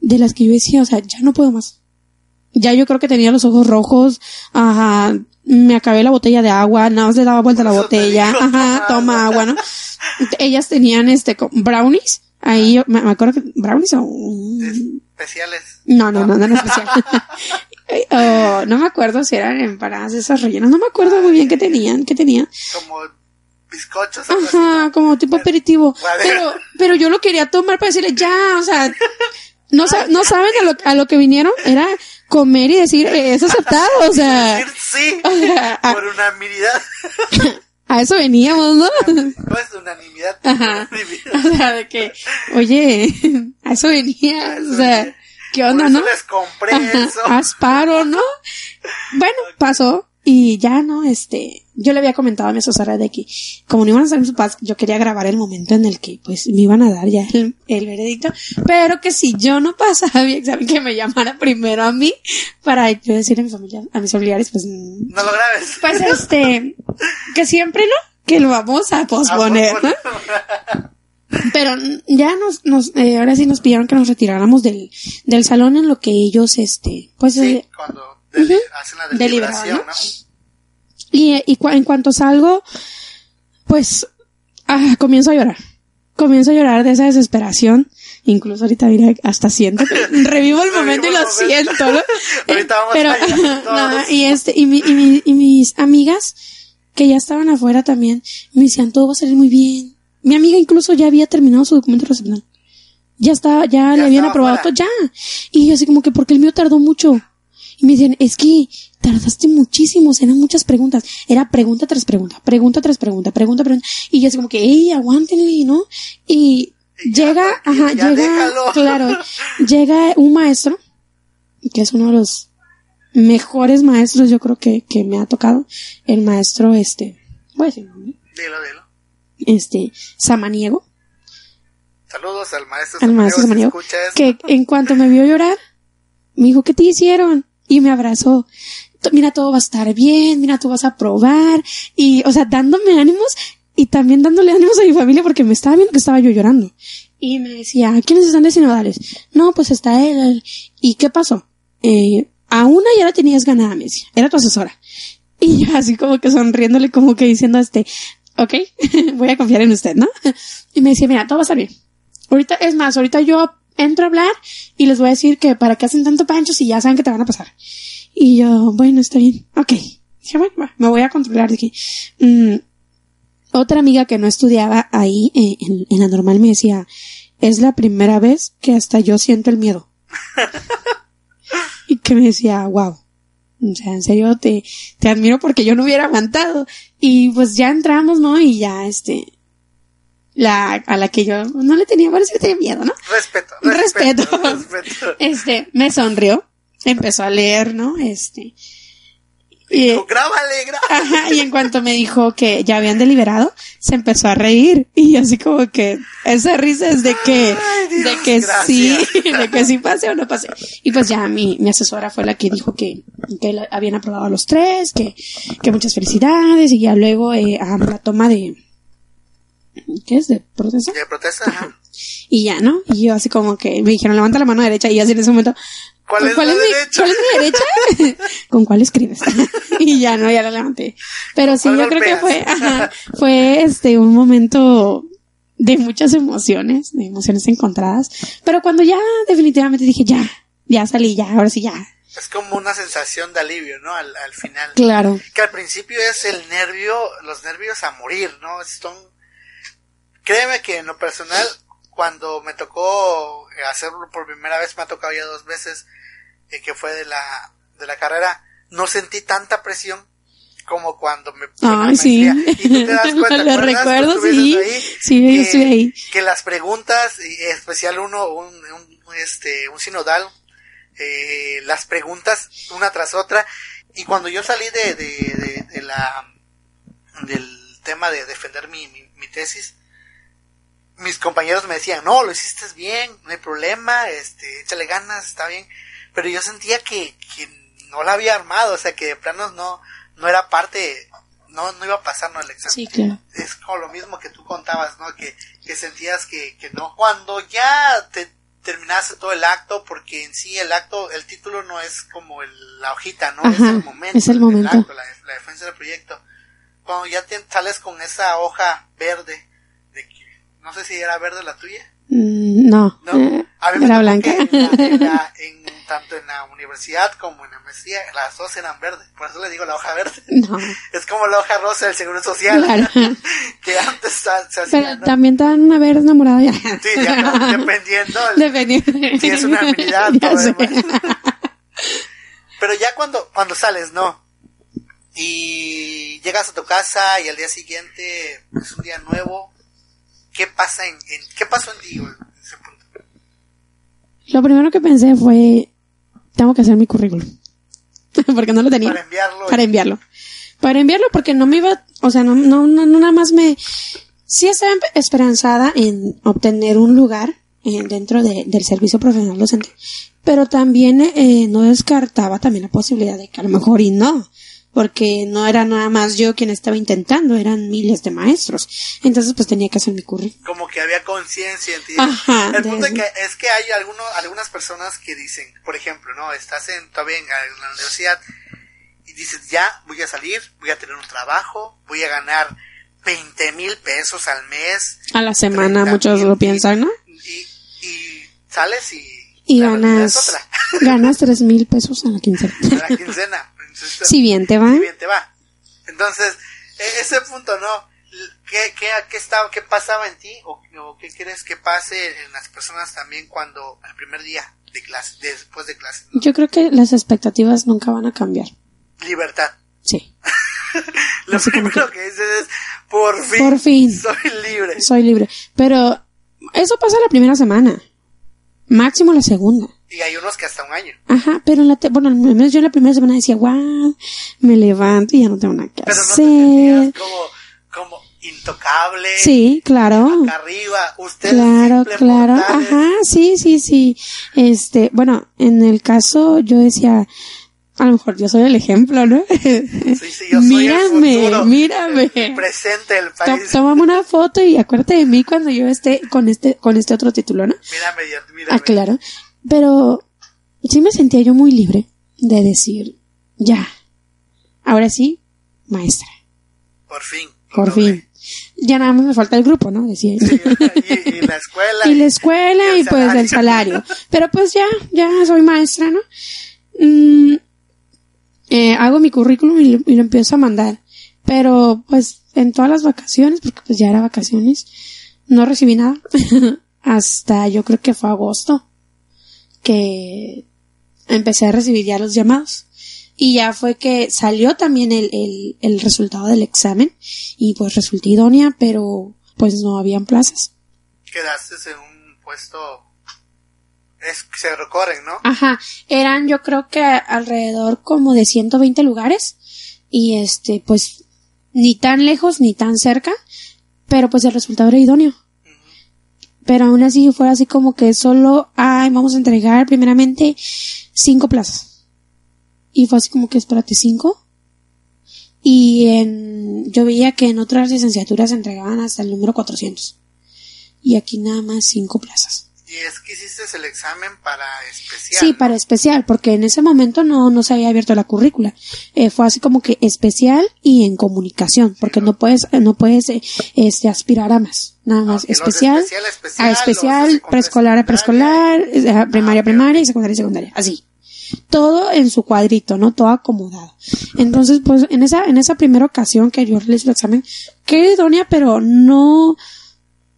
de las que yo decía, o sea, ya no puedo más. Ya yo creo que tenía los ojos rojos, ajá, me acabé la botella de agua, nada más le daba vuelta a la botella, ajá, toma agua. ¿no? Ellas tenían este, brownies, ahí yo, me, me acuerdo que, brownies o, Especiales. no, no, no, no, no especial. Oh, no me acuerdo si eran empanadas esas rellenas, no me acuerdo muy bien qué tenían, qué tenían. Como bizcochos. así, Ajá, ¿no? como tipo aperitivo. Pero, pero yo lo quería tomar para decirle ya, o sea, no, sa- no saben a lo, a lo que vinieron, era comer y decir, eh, es aceptado, o sea, Decir sí. o sea, a, Por unanimidad. a eso veníamos, ¿no? ¿Cómo es unanimidad? Ajá. Unanimidad. O sea, de que, oye, a eso venía, o sea, ¿qué Por onda, eso no? les compré Ajá, eso. haz paro, ¿no? Bueno, pasó. Y ya, ¿no? Este, yo le había comentado a mi asesora de que, como no iban a salir mis papás, yo quería grabar el momento en el que, pues, me iban a dar ya el, el veredicto, pero que si yo no pasaba mi examen, que me llamara primero a mí, para yo decir a mi familia, a mis familiares, pues, No lo grabes. pues este, que siempre, ¿no? Que lo vamos a posponer, ¿no? Pero ya nos, nos eh, ahora sí nos pidieron que nos retiráramos del, del salón en lo que ellos, este, pues, Sí, eh, cuando y, y en cuanto salgo, pues, ah, comienzo a llorar. Comienzo a llorar de esa desesperación. Incluso ahorita, mira, hasta siento que revivo el momento y lo siento, ¿no? Ahorita vamos Pero, a y este, y, mi, y, mi- y mis amigas, que ya estaban afuera también, me decían, todo va a salir muy bien. Mi amiga incluso ya había terminado su documento recepcional. Ya estaba, ya, le habían aprobado todo, ya. Y yo así como que, porque el mío tardó mucho. Y me decían, es que tardaste muchísimo, eran muchas preguntas. Era pregunta tras pregunta, pregunta tras pregunta, pregunta, pregunta. Y yo así como que, ey, aguántenle, ¿no? Y ya, llega, ajá, ya llega, déjalo. claro, llega un maestro, que es uno de los mejores maestros yo creo que, que me ha tocado, el maestro este, voy a decir, ¿no? Dilo, dilo. este, Samaniego, Saludos al maestro al maestro Samaniego, Samaniego, si que en cuanto me vio llorar, me dijo, ¿qué te hicieron? Y me abrazó. "T- Mira, todo va a estar bien, mira, tú vas a probar. Y, o sea, dándome ánimos y también dándole ánimos a mi familia porque me estaba viendo que estaba yo llorando. Y me decía, ¿quiénes están de sinodales? No, pues está él. él". ¿Y qué pasó? Eh, a una ya la tenías ganada, me decía. Era tu asesora. Y yo así como que sonriéndole, como que diciendo este, ok, voy a confiar en usted, ¿no? Y me decía, mira, todo va a estar bien. Ahorita, es más, ahorita yo entro a hablar y les voy a decir que para qué hacen tanto pancho si ya saben que te van a pasar. Y yo, bueno, está bien, ok. Dije, bueno, va, me voy a controlar. Dije, mm, otra amiga que no estudiaba ahí eh, en, en la normal me decía, es la primera vez que hasta yo siento el miedo. y que me decía, wow. O sea, en serio te, te admiro porque yo no hubiera aguantado. Y pues ya entramos, ¿no? Y ya, este, la, a la que yo no le tenía, parece que tenía miedo, ¿no? Respeto, Respeto. respeto. Este, me sonrió, empezó a leer, ¿no? Este, y, Dijo, grábale, grábale. ajá, y en cuanto me dijo que ya habían deliberado, se empezó a reír. Y así como que esa risa es de que, Ay, de que sí, de que sí pase o no pase. Y pues ya mi, mi asesora fue la que dijo que, que habían aprobado a los tres, que, que muchas felicidades, y ya luego eh, a la toma de, ¿qué es? ¿De protesta? ¿De protesta? Ajá. Y ya, ¿no? Y yo así como que me dijeron, levanta la mano derecha, y así en ese momento, ¿Cuál ¿con es cuál la es mi- derecha? ¿Cuál es mi derecha? ¿Con cuál escribes? y ya, no, ya la levanté. Pero sí, yo creo que fue, ajá, fue este, un momento de muchas emociones, de emociones encontradas. Pero cuando ya definitivamente dije, ya, ya salí, ya, ahora sí, ya. Es como una sensación de alivio, ¿no? Al, al final. Claro. Que al principio es el nervio, los nervios a morir, ¿no? Son... Créeme que en lo personal, cuando me tocó eh, hacerlo por primera vez, me ha tocado ya dos veces, eh, que fue de la, de la carrera, no sentí tanta presión como cuando me Ay, sí. Y tú te das cuenta, Lo recuerdo, sí. ahí, Sí, yo que, ahí. que las preguntas, y en especial uno, un, un, este, un sinodal, eh, las preguntas una tras otra, y cuando yo salí de, de, de, de la, del tema de defender mi, mi, mi tesis, mis compañeros me decían, no, lo hiciste bien, no hay problema, este, échale ganas, está bien, pero yo sentía que, que no la había armado, o sea, que de planos no, no era parte, no, no iba a pasar, no, el examen Sí, claro. es como lo mismo que tú contabas, ¿no? Que, que sentías que, que no. Cuando ya te terminaste todo el acto, porque en sí el acto, el título no es como el- la hojita, ¿no? es el momento. es el momento. acto, la, la defensa del proyecto. Cuando ya te sales con esa hoja verde, no sé si era verde la tuya, Mm, no, ¿no? eh, A mí me era blanca. en la- en la- en- tanto en la universidad como en la maestría, las dos eran verdes, por eso le digo la hoja verde. No, Es como la hoja rosa del Seguro Social, claro. que antes se hacía, Pero ¿no? también te van a ver enamorada ya. Sí, ya no, dependiendo. el- Dependiendo. Si es una habilidad. Pero ya cuando, cuando sales, no. Y llegas a tu casa y al día siguiente es un día nuevo. ¿Qué pasa en, en- qué pasó en ti en ese punto? Lo primero que pensé fue, tengo que hacer mi currículum. porque no lo tenía. Para enviarlo. Para enviarlo. Para enviarlo porque no me iba, o sea, no, no, no, no nada más me, sí estaba esperanzada en obtener un lugar eh, dentro de- del servicio profesional docente, pero también eh, no descartaba también la posibilidad de que a lo mejor y no, porque no era nada más yo quien estaba intentando, eran miles de maestros, entonces pues tenía que hacer mi currículum. como que había conciencia en ti. Ajá, El punto que, es que hay alguno, algunas personas que dicen, por ejemplo, no, estás en, todavía en, la universidad y dices, ya voy a salir, voy a tener un trabajo, voy a ganar 20 mil pesos al mes. A la semana 30 muchos mil, lo piensan, ¿no? Y, y sales y... Y ganas, ganas tres mil pesos a la quincena. A la quincena. Entonces, si bien te va. si bien te va. Entonces, e- ese punto, ¿no? ¿Qué, qué, qué, estaba, qué pasaba en ti o, o qué crees que pase en las personas también cuando el primer día de clase, después de clase? ¿no? Yo creo que las expectativas nunca van a cambiar. Libertad. Sí. Lo Así primero que dices es, por fin, Por fin. soy libre. Soy libre. Pero eso pasa la primera semana. Máximo la segunda. Y hay unos que hasta un año. Ajá, pero en la te- bueno, al menos yo la primera semana decía, wow, me levanto y ya no tengo nada que Pero no te como, como intocable. Sí, claro. Acá arriba. Usted Claro, claro. mortales. Ajá, sí, sí, sí. Este, bueno, en el caso yo decía, a lo mejor yo soy el ejemplo, ¿no? Sí, sí, yo soy el mírame, futuro, mírame. el presente To- país. Tómame una foto y acuérdate de mí cuando yo esté con este, con este otro título, ¿no? Mírame, mírame. Ah, claro. Pero sí me sentía yo muy libre de decir, ya, ahora sí, maestra, Por fin. por logré. fin. Ya nada más me falta el grupo, ¿no? Decía. Sí, y, y la escuela. y la escuela y y, el pues el salario. Pero pues ya, ya soy maestra, ¿no? Mm, eh, hago mi currículum y lo, y lo empiezo a mandar. Pero pues en todas las vacaciones, porque pues ya era vacaciones, no recibí nada. Hasta yo creo que fue agosto que empecé a recibir ya los llamados. Y ya fue que salió también el, el, el resultado del examen y pues resulté idónea, pero pues no habían plazas. Quedaste en un puesto. Es que se recorren, ¿no? Ajá, eran yo creo que alrededor como de 120 lugares y este pues ni tan lejos ni tan cerca, pero pues el resultado era idóneo. Pero aún así fue así como que solo, ay, vamos a entregar primeramente cinco plazas. Y fue así como que espérate, cinco. Y en, yo veía que en otras licenciaturas se entregaban hasta el número 400. Y aquí nada más cinco plazas. Y es que hiciste el examen para especial. Sí, para especial, porque en ese momento no, no se había abierto la currícula. Eh, fue así como que especial y en comunicación, porque no puedes, eh, no puedes eh, este, aspirar a más. Nada más los de especial, especial, especial, a especial, preescolar a preescolar, eh, a primaria a primaria y secundaria a secundaria. Así. Todo en su cuadrito, ¿no? Todo acomodado. Entonces, pues, en esa, en esa primera ocasión que yo realicé el examen, quedé idónea, pero no,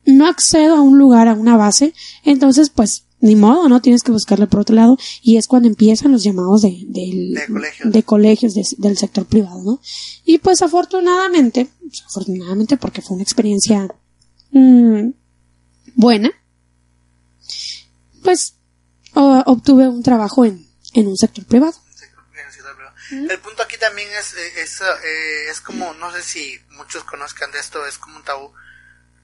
no accedo a un lugar, a una base, entonces pues ni modo, ¿no? Tienes que buscarle por otro lado y es cuando empiezan los llamados de, De colegios. de colegios de- del sector privado, ¿no? Y pues afortunadamente, pues, afortunadamente porque fue una experiencia mm, buena, pues o- obtuve un trabajo en, en un sector privado. El punto aquí también es, eh, es, eh, es como, no sé si muchos conozcan de esto, es como un tabú,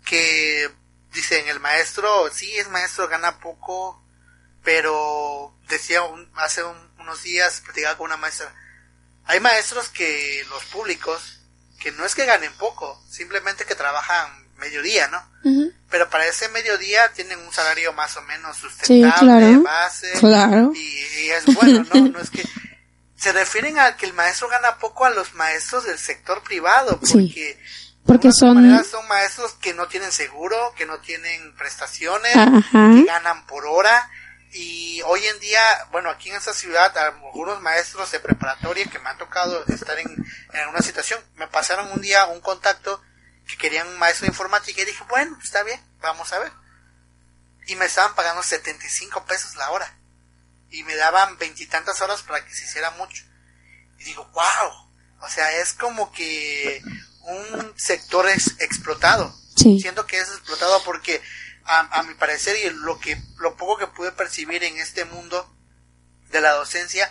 que dicen el maestro, sí es maestro, gana poco, pero decía un- hace un- unos días, platicaba con una maestra, hay maestros que los públicos, que no es que ganen poco, simplemente que trabajan mediodía, ¿no? Pero para ese mediodía tienen un salario más o menos sustentable, claro. base, Claro. y, y es bueno, ¿no? No es que se refieren a que el maestro gana poco a los maestros del sector privado, Sí, porque de son, manera son maestros que no tienen seguro, que no tienen prestaciones, Ajá. que ganan por hora y hoy en día, bueno, aquí en esta ciudad, algunos maestros de preparatoria que me han tocado estar en, en una situación, me pasaron un día un contacto que querían un maestro de informática y dije, bueno, está bien, vamos a ver. Y me estaban pagando 75 pesos la hora. Y me daban veintitantas horas para que se hiciera mucho. Y digo, wow. O sea, es como que un sector es explotado. Sí. Siento que es explotado porque a, a mi parecer y lo que lo poco que pude percibir en este mundo de la docencia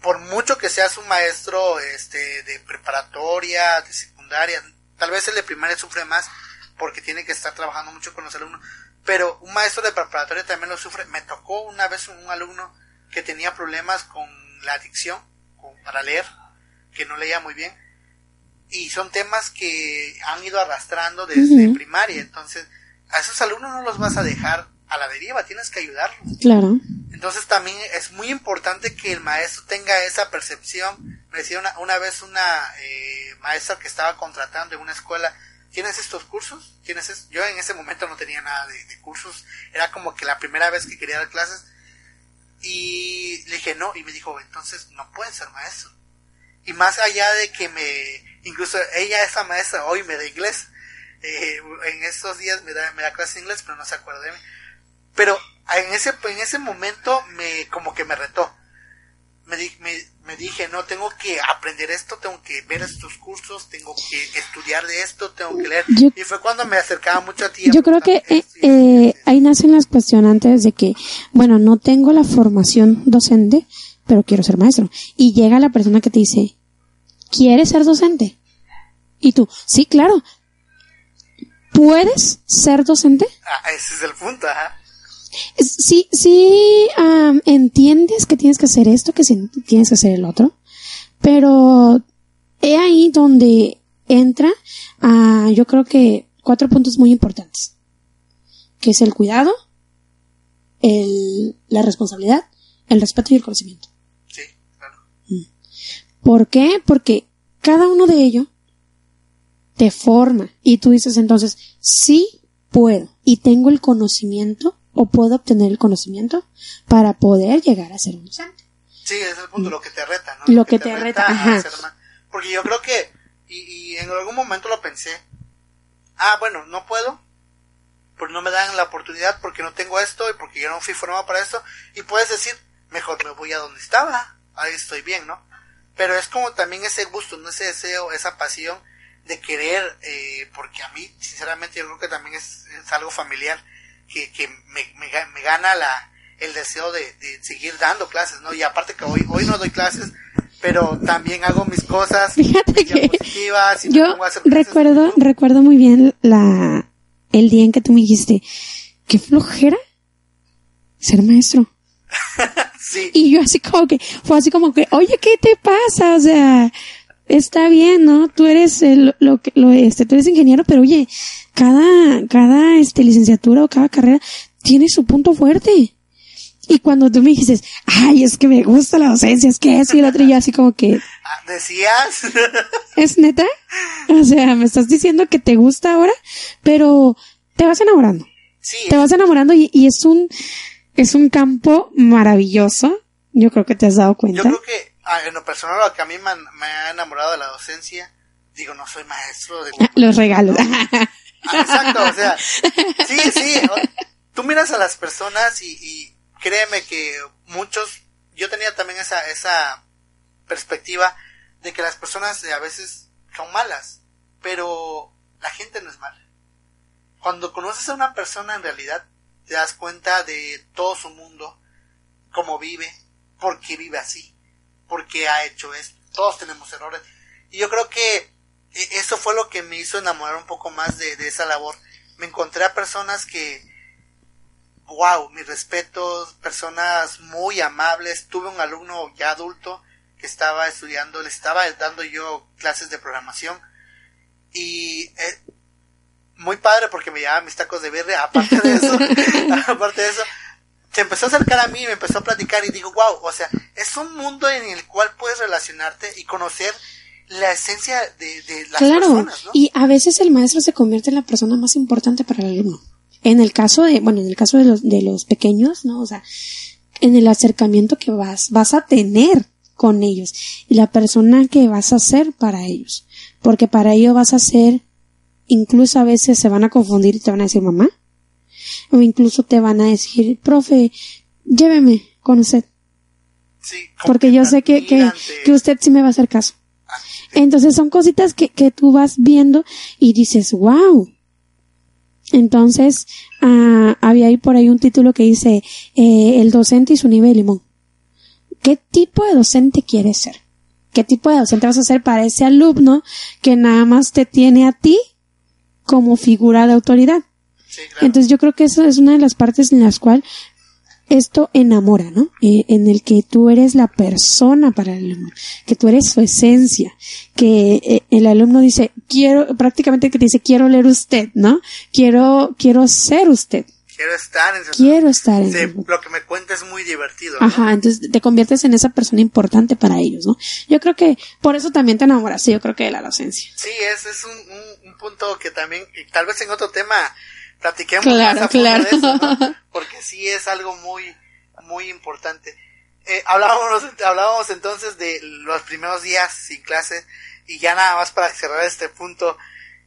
por mucho que seas un maestro este, de preparatoria, de secundaria, tal vez el de primaria sufre más porque tiene que estar trabajando mucho con los alumnos, pero un maestro de preparatoria también lo sufre. Me tocó una vez un alumno que tenía problemas con la adicción para leer, que no leía muy bien, y son temas que han ido arrastrando desde primaria, entonces a esos alumnos no los vas a dejar a la deriva, tienes que ayudarlos. Claro. Entonces también es muy importante que el maestro tenga esa percepción. Me decía una, una vez una eh, maestra que estaba contratando en una escuela, ¿tienes estos cursos? ¿Tienes Yo en ese momento no tenía nada de, cursos, era como que la primera vez que quería dar clases y le dije no y me dijo, entonces no puedes ser maestro. Y más allá de que me, incluso ella, esa maestra, hoy me da inglés, eh, en estos días me da, me da clase de inglés, pero no se acuerda de mí. Pero en ese, en ese momento me, como que me retó. Me, me, dije, no, tengo que aprender esto, tengo que ver estos cursos, tengo que estudiar de esto, tengo que leer. y fue cuando me acercaba mucho a ti. Yo creo que eh, eh, ahí nacen las cuestionantes de que, bueno, no tengo la formación docente, pero quiero ser maestro. Y llega la persona que te dice, ¿quieres ser docente? Y tú, sí, claro. ¿Puedes ser docente? Ah, ese es el punto, ajá. Sí, sí, entiendes que tienes que hacer esto, que tienes que hacer el otro, pero he ahí donde entra, uh, yo creo que cuatro puntos muy importantes, que es el cuidado, el, la responsabilidad, el respeto y el conocimiento. Sí, claro. Mm. ¿Por qué? Porque cada uno de ellos te forma y tú dices entonces, sí puedo y tengo el conocimiento o puedo obtener el conocimiento para poder llegar a ser un docente. Sí, ese es el punto, lo que te reta, ¿no? Lo, que, te, reta, ajá. Porque yo creo que, y, en algún momento lo pensé, ah, bueno, no puedo, pues no me dan la oportunidad porque no tengo esto y porque yo no fui formado para esto, y puedes decir, mejor me voy a donde estaba, ahí estoy bien, ¿no? Pero es como también ese gusto, ¿no? ese deseo, esa pasión de querer, eh, porque a mí, sinceramente, yo creo que también es algo familiar que, que me, me, gana la, el deseo de, seguir dando clases, ¿no? Y aparte que hoy, hoy no doy clases, pero también hago mis cosas, Fíjate que yo recuerdo, recuerdo muy bien la, el día en que tú me dijiste, qué flojera ser maestro. sí. Y yo así como que, fue así como que, oye, ¿qué te pasa? O sea, está bien, ¿no? Tú eres el, lo que, lo, este, tú eres ingeniero, pero oye, cada, cada, este, licenciatura o cada carrera tiene su punto fuerte. Y cuando tú me dices, ay, es que me gusta la docencia, es que eso y lo otro, y yo así como que... Ah, ¿Decías? ¿Es neta? O sea, me estás diciendo que te gusta ahora, pero te vas enamorando. Sí. Te vas enamorando y, y es un, es un campo maravilloso. Yo creo que te has dado cuenta. Yo creo que, en lo personal, lo que a mí me, me ha enamorado de la docencia, digo, no soy maestro de... Los regalos. Exacto, o sea, sí, sí, tú miras a las personas y, y créeme que muchos, yo tenía también esa, esa perspectiva de que las personas a veces son malas, pero la gente no es mala. Cuando conoces a una persona en realidad te das cuenta de todo su mundo, cómo vive, por qué vive así, por qué ha hecho esto. Todos tenemos errores. Y yo creo que e, eso fue lo que me hizo enamorar un poco más de, esa labor. Me encontré a personas que, wow, mis respetos, personas muy amables. Tuve un alumno ya adulto que estaba estudiando, le estaba dando yo clases de programación y eh, muy padre porque me llevaba mis tacos de verde, aparte de eso, aparte de eso, se empezó a acercar a mí y me empezó a platicar y digo, wow, o sea, es un mundo en el cual puedes relacionarte y conocer la esencia de, de las claro, y a veces el maestro se convierte en la persona más importante para el alumno. En el caso de, bueno, en el caso de los, de los pequeños, ¿no? O sea, en el acercamiento que vas, vas a tener con ellos y la persona que vas a ser para ellos. Porque para ello vas a ser, incluso a veces se van a confundir y te van a decir mamá. O incluso te van a decir, profe, lléveme con usted. Sí, porque yo sé que, que, que usted sí me va a hacer caso. Entonces son cositas que, que tú vas viendo y dices, wow. Entonces, ah, había ahí por ahí un título que dice, eh, el docente y su nivel de limón. ¿qué tipo de docente quieres ser? ¿Qué tipo de docente vas a ser para ese alumno que nada más te tiene a ti como figura de autoridad? Sí, claro. Entonces yo creo que eso es una de las partes en las cuales esto enamora, ¿no? Eh, en el que tú eres la persona para el alumno, que tú eres su esencia, que eh, el alumno dice, quiero, prácticamente que te dice, quiero leer usted, ¿no? Quiero, quiero ser usted, Quiero estar en su quiero estar en Sí, lo que me cuenta es muy divertido. ¿no? Ajá, entonces te conviertes en esa persona importante para ellos, ¿no? Yo creo que por eso también te enamoraste, yo creo que de la docencia. Sí, ese es un, un, un punto que también, y tal vez en otro tema, platiquemos Claro, más a claro. de eso, ¿no? Porque sí es algo muy, muy importante. Eh, hablábamos, hablábamos entonces de los primeros días sin clase, y ya nada más para cerrar este punto,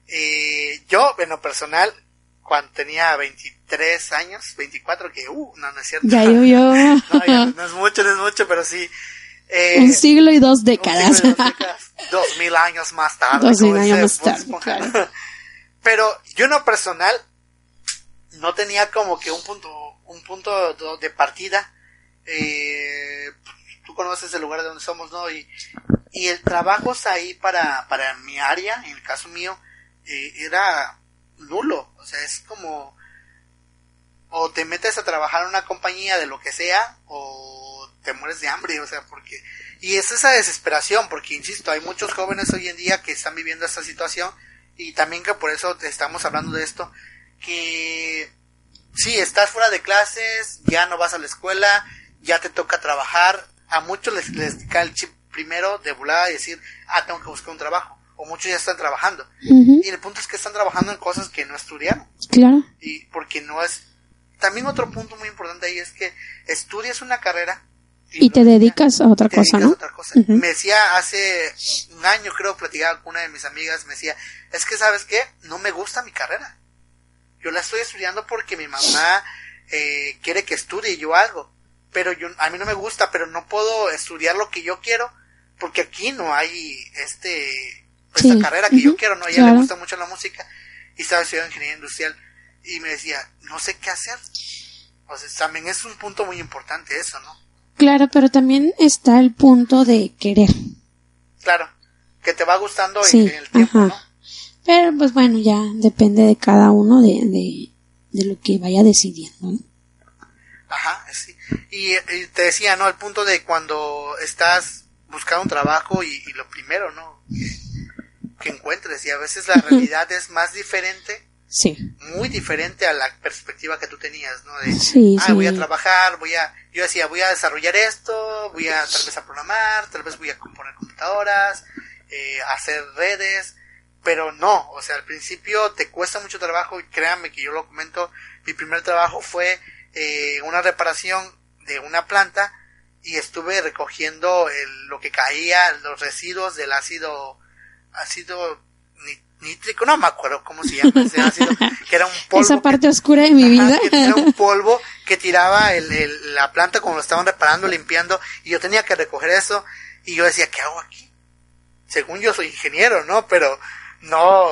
eh, yo, en lo personal, cuando tenía 23 años, 24, que, uh, no, no es cierto. Ya llovió No, ya no es mucho, no es mucho, pero sí. Eh, un siglo y dos un décadas. siglo dos décadas, dos mil años más tarde. Dos mil años más tarde, claro. Pero yo en lo personal no tenía como que un punto, un punto de partida. Eh, tú conoces el lugar de donde somos, ¿no? Y, y el trabajo ahí para, para mi área, en el caso mío, eh, era nulo. O sea, es como, o te metes a trabajar en una compañía de lo que sea, o te mueres de hambre, o sea, porque, y es esa desesperación, porque insisto, hay muchos jóvenes hoy en día que están viviendo esta situación, y también que por eso te estamos hablando de esto, que sí, estás fuera de clases, ya no vas a la escuela, ya te toca trabajar, a muchos les, les cae el chip primero de volada y decir, ah, tengo que buscar un trabajo, o muchos ya están trabajando, y el punto es que están trabajando en cosas que no estudiaron, Claro. y porque no es también otro punto muy importante ahí es que estudias una carrera Y te dedicas a otra cosa, ¿no? otra cosa. Me decía hace un año, creo, platicaba con una de mis amigas, me decía, es que sabes qué, no me gusta mi carrera. Yo la estoy estudiando porque mi mamá eh, quiere que estudie yo algo, pero yo a mí no me gusta, pero no puedo estudiar lo que yo quiero porque aquí no hay este esta Sí. carrera que yo quiero, no, a ella claro. le gusta mucho la música y estaba estudiando ingeniería industrial y me decía, no sé qué hacer. O sea, también es un punto muy importante eso, ¿no? Claro, pero también está el punto de querer. Claro, que te va gustando en- Sí, en, el tiempo, ajá. ¿no? Pero pues bueno, ya depende de cada uno de, de, de lo que vaya decidiendo. ¿no? Ajá, sí. Y, y te decía, ¿no? El punto de cuando estás buscando un trabajo y, y lo primero, ¿no? Que, encuentres. Y a veces la realidad es más diferente, Sí. muy diferente a la perspectiva que tú tenías, ¿no? De, Sí, ah, sí. voy a trabajar, voy a... Yo decía, voy a desarrollar esto, voy a tal vez a programar, tal vez voy a componer computadoras, eh, hacer redes, pero no, o sea, al principio te cuesta mucho trabajo y créanme que yo lo comento, mi primer trabajo fue eh, una reparación de una planta y estuve recogiendo el- lo que caía, los residuos del ácido, ácido nítrico, no me acuerdo cómo se llama ese ácido, que era un polvo. Esa que- parte oscura de mi vida. Ajá, que era un polvo que tiraba el, el- la planta cuando lo estaban reparando, limpiando, y yo tenía que recoger eso, y yo decía, ¿qué hago aquí? Según yo soy ingeniero, ¿no? Pero no,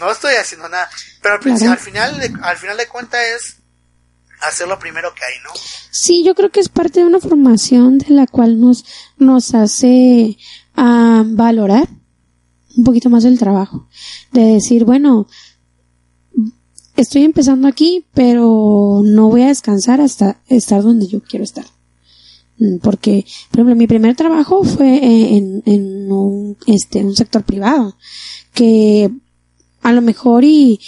no estoy haciendo nada. Pero al, principio- Claro. al final, de, al final de cuentas es hacer lo primero que hay, ¿no? Sí, yo creo que es parte de una formación de la cual nos, nos hace ah, valorar un poquito más el trabajo. De decir, bueno, estoy empezando aquí, pero no voy a descansar hasta estar donde yo quiero estar. Mm, Porque, por ejemplo, mi primer trabajo fue en, en un, este, un sector privado, que a lo mejor y,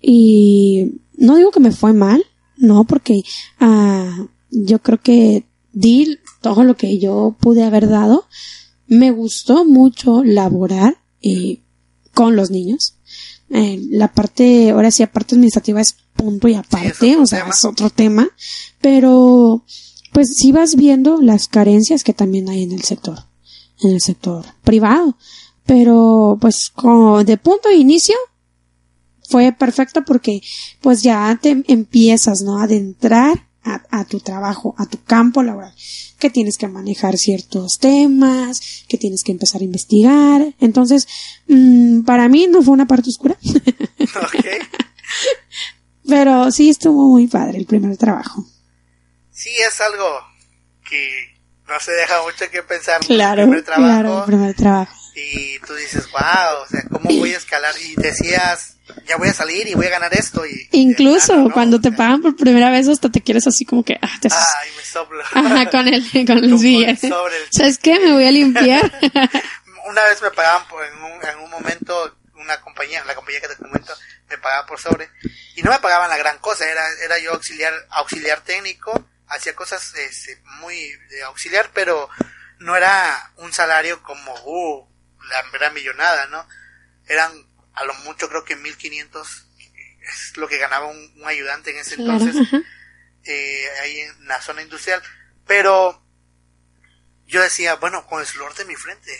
y no digo que me fue mal, no, porque ah, yo creo que di todo lo que yo pude haber dado. Me gustó mucho laborar eh, con los niños. Eh, la parte, ahora sí, aparte administrativa es punto y aparte, o sea, tema. es otro tema. Pero, pues sí vas viendo las carencias que también hay en el sector, en el sector privado. Pero, pues, como de punto de inicio, fue perfecto porque pues ya te empiezas, ¿no? A adentrar a, a tu trabajo, a tu campo laboral, que tienes que manejar ciertos temas, que tienes que empezar a investigar. Entonces, mm, para mí no fue una parte oscura, Ok. pero sí estuvo muy padre el primer trabajo. Sí, es algo que no se deja mucho que pensar. Claro, el primer trabajo, claro, el primer trabajo. Y tú dices, wow, o sea, ¿cómo voy a escalar? Y decías, ya voy a salir y voy a ganar esto. Y, Incluso ah, no, cuando o te pagan por primera vez, hasta te quieres así como que, ah, te Ay, me soplo. Ajá, con el, con el el sobre. ¿Sabes qué? Me voy a limpiar. Una vez me pagaban por, en, un, en un momento, una compañía, la compañía que te comento, me pagaba por sobre. Y no me pagaban la gran cosa, era, era yo auxiliar, auxiliar técnico, hacía cosas este, muy de auxiliar, pero no era un salario como, uh, la gran millonada, ¿no? Eran a lo mucho creo que 1500 es lo que ganaba un, un ayudante en ese Claro, entonces eh, ahí en la zona industrial. Pero yo decía, bueno, con el sudor de mi frente.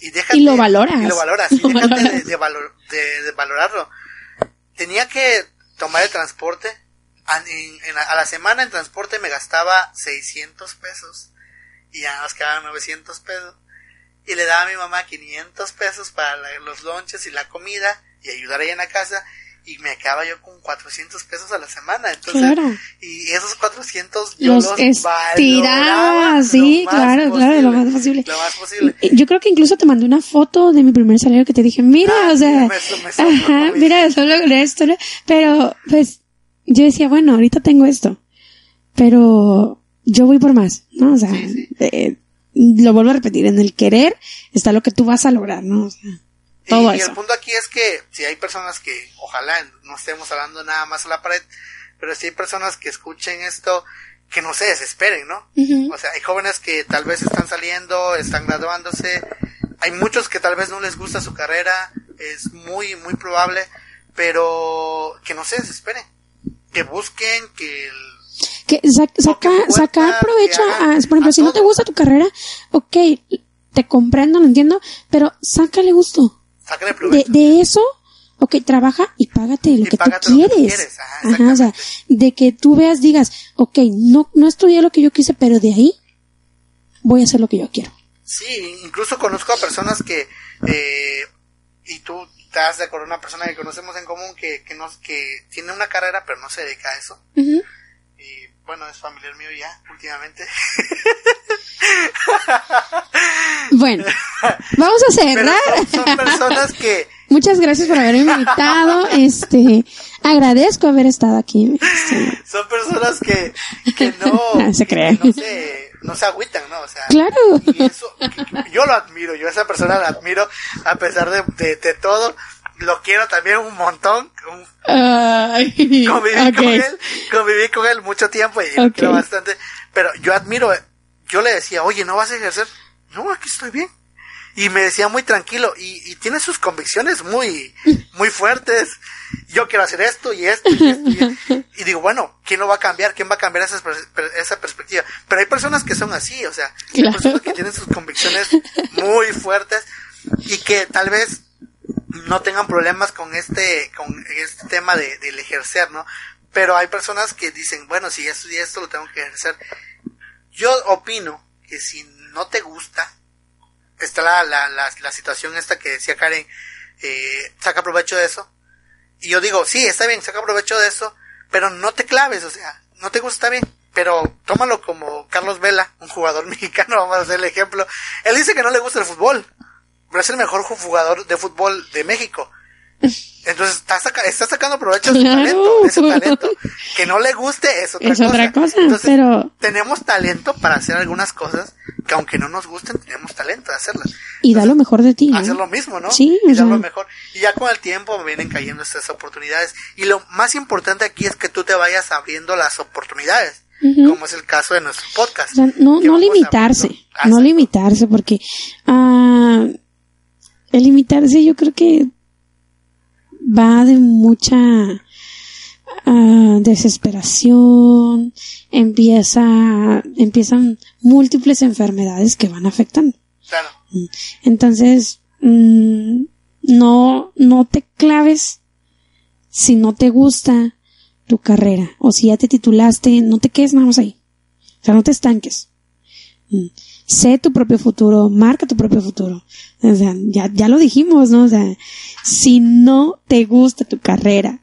Y, déjate, Y lo valoras. Y lo valoras. Lo y déjate valoras. De, de valor- de- de valorarlo. Tenía que tomar el transporte. A, en- en la- a la semana en transporte me gastaba 600 pesos. Y ya nos quedaban 900 pesos. Y le daba a mi mamá 500 pesos para la- los lonches y la comida. Y ayudar ahí en la casa. Y me quedaba yo con 400 pesos a la semana. Entonces, Claro. y esos 400 yo Los los, sí, lo claro, claro, lo más posible. Lo más posible. Yo creo que incluso te mandé una foto de mi primer salario que te dije, mira, Ah, o sea, mira, me so- me sobra, ajá, mira, solo esto, pero pues yo decía, bueno, ahorita tengo esto, pero yo voy por más, ¿no? O sea, Sí, sí. eh, lo vuelvo a repetir, en el querer está lo que tú vas a lograr, ¿no? O sea, todo y eso. el punto aquí es que si hay personas que, ojalá no estemos hablando nada más a la pared, pero si hay personas que escuchen esto, que no se desesperen, ¿no? Ujú. O sea, hay jóvenes que tal vez están saliendo, están graduándose, hay muchos que tal vez no les gusta su carrera, es muy, muy probable, pero que no se desesperen, que busquen, que el- que sa- saca, cuenta provecho a, por ejemplo, a si no te gusta tu carrera, ok, te comprendo, lo entiendo, pero sácale gusto. de, provecho. de eso, ok, trabaja y págate lo Y que tú págate lo que quieres. quieres, ajá, Ajá, o sea, de que tú veas, digas, ok, no, no estudié lo que yo quise, pero de ahí voy a hacer lo que yo quiero. Sí, incluso conozco a personas que, eh, y tú estás de acuerdo, una persona que conocemos en común que, que, nos, que tiene una carrera pero no se dedica a eso. Y bueno, es familiar mío ya, últimamente. Bueno, vamos a cerrar. son, son personas que, Muchas gracias por haberme invitado. Este, agradezco haber estado aquí. Este, son personas que, que no, No se no se, no se agüitan, ¿no? O sea, Claro. y eso, yo lo admiro, yo a esa persona la admiro a pesar de, de, de todo. Lo quiero también un montón, un, conviví con él, conviví con él mucho tiempo y lo Ok. quiero bastante, pero yo admiro, yo le decía, oye, ¿no vas a ejercer? No, aquí estoy bien. Y me decía muy tranquilo, y, y tiene sus convicciones muy, muy fuertes. Yo quiero hacer esto y esto y esto. Y, esto. Y digo, bueno, ¿quién lo va a cambiar? ¿Quién va a cambiar esa, pers- per- esa perspectiva? Pero hay personas que son así, o sea, hay Claro. personas que tienen sus convicciones muy fuertes y que tal vez no tengan problemas con este, con este tema de, del ejercer, ¿no? Pero hay personas que dicen, bueno, si ya estudié esto, lo tengo que ejercer. Yo opino que si no te gusta, está la, la, la, situación esta que decía Karen, eh, saca provecho de eso. Y yo digo, sí, está bien, saca provecho de eso, pero no te claves, o sea, no te gusta, está bien. Pero tómalo como Carlos Vela, un jugador mexicano, vamos a hacer el ejemplo. Él dice que no le gusta el fútbol, es el mejor jugador de fútbol de México. Entonces está, saca- está sacando provecho de su talento, de su talento. Que no le guste es otra Es cosa. otra cosa, Entonces, pero- tenemos talento para hacer algunas cosas que aunque no nos gusten, tenemos talento de hacerlas. Y da lo mejor de ti. Hacer lo mismo, ¿no? Sí, y o dar lo mejor. Y ya con el tiempo vienen cayendo estas oportunidades. Y lo más importante aquí es que tú te vayas abriendo las oportunidades. Como es el caso de nuestro podcast. O sea, no, no limitarse, no limitarse, porque ah, el limitarse yo creo que va de mucha ah, desesperación, empieza, empiezan múltiples enfermedades que van afectando. Claro. Entonces, mm, no, no te claves si no te gusta tu carrera o si ya te titulaste, no te quedes nada más ahí. O sea, no te estanques. Mm. Sé tu propio futuro, marca tu propio futuro. O sea, ya, ya lo dijimos, ¿no? O sea, si no te gusta tu carrera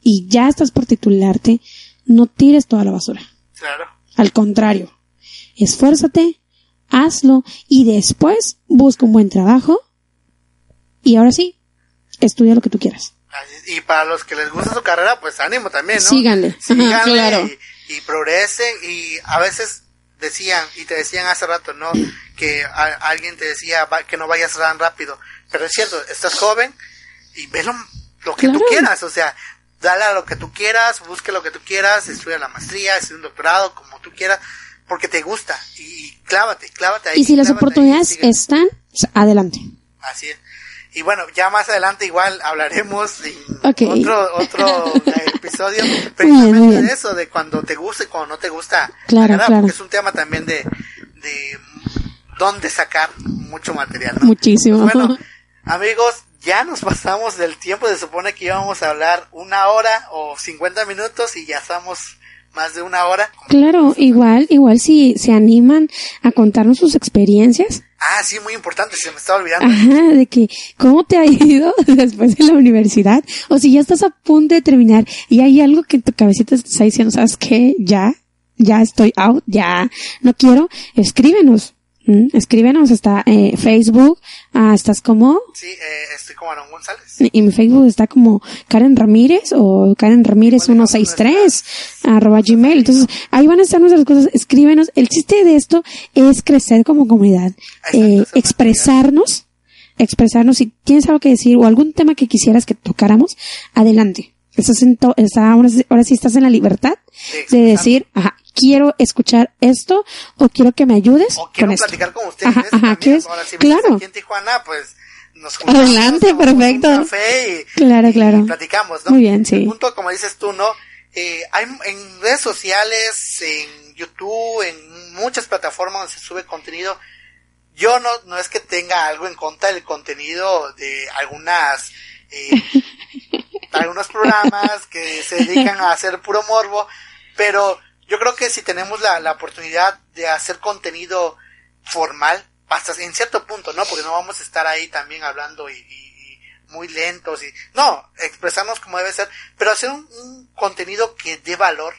y ya estás por titularte, no tires toda la basura. Claro. Al contrario, esfuérzate, hazlo y después busca un buen trabajo y ahora sí, estudia lo que tú quieras. Y para los que les gusta su carrera, pues ánimo también, ¿no? Síganle. Síganle claro. y, y progresen y a veces decían, y te decían hace rato, ¿no? Que a- alguien te decía va- que no vayas tan rápido. Pero es cierto, estás joven y ve lo, lo que tú quieras, o sea, dale a lo que tú quieras, busque lo que tú quieras, estudia la maestría, estudia un doctorado, como tú quieras, porque te gusta. Y, y clávate, clávate ahí. Y si las ahí, oportunidades están, pues, adelante. Así es. Y bueno, ya más adelante igual hablaremos en otro, otro episodio precisamente bien. de eso, de cuando te gusta y cuando no te gusta. Claro, claro. Porque es un tema también de, de dónde sacar mucho material. ¿no? Muchísimo. Pues bueno, amigos, ya nos pasamos del tiempo. Se supone que íbamos a hablar una hora o 50 minutos y ya estamos más de una hora. Claro, igual, igual si se animan a contarnos sus experiencias, Ah, sí, muy importante, se me estaba olvidando. ajá, de que cómo te ha ido después de la universidad, o si ya estás a punto de terminar y hay algo que en tu cabecita te está diciendo, ¿sabes qué? Ya, ya estoy out, ya no quiero, escríbenos, ¿m? escríbenos, está eh, Facebook, ah, estás como, Sí, eh, estoy como Aaron González. y mi Facebook está como Karen Ramírez o Karen Ramírez Igual dejamos 163 arroba gmail. Entonces, ahí van a estar nuestras cosas. Escríbenos. El chiste de esto es crecer como comunidad, eh, expresarnos, expresarnos. Si tienes algo que decir o algún tema que quisieras que tocáramos, adelante. Estás en to- está- ahora, sí- estás en la libertad de decir, ajá, quiero escuchar esto o quiero que me ayudes O quiero con esto. platicar con ustedes. Ajá, esto ajá, si Claro. aquí en Tijuana, pues nos juntamos, Adelante, tomamos un perfecto. café y, Claro, y claro. platicamos, ¿no? Muy bien, sí. El punto, como dices tú, ¿no? Eh, hay en redes sociales, en YouTube, en muchas plataformas donde se sube contenido. Yo no, no es que tenga algo en contra del contenido de algunas, eh, algunos programas que se dedican a hacer puro morbo, pero yo creo que si tenemos la, la oportunidad de hacer contenido formal, hasta en cierto punto, ¿no? Porque no vamos a estar ahí también hablando y, muy lentos y, no, expresarnos como debe ser, pero hacer un, un contenido que dé valor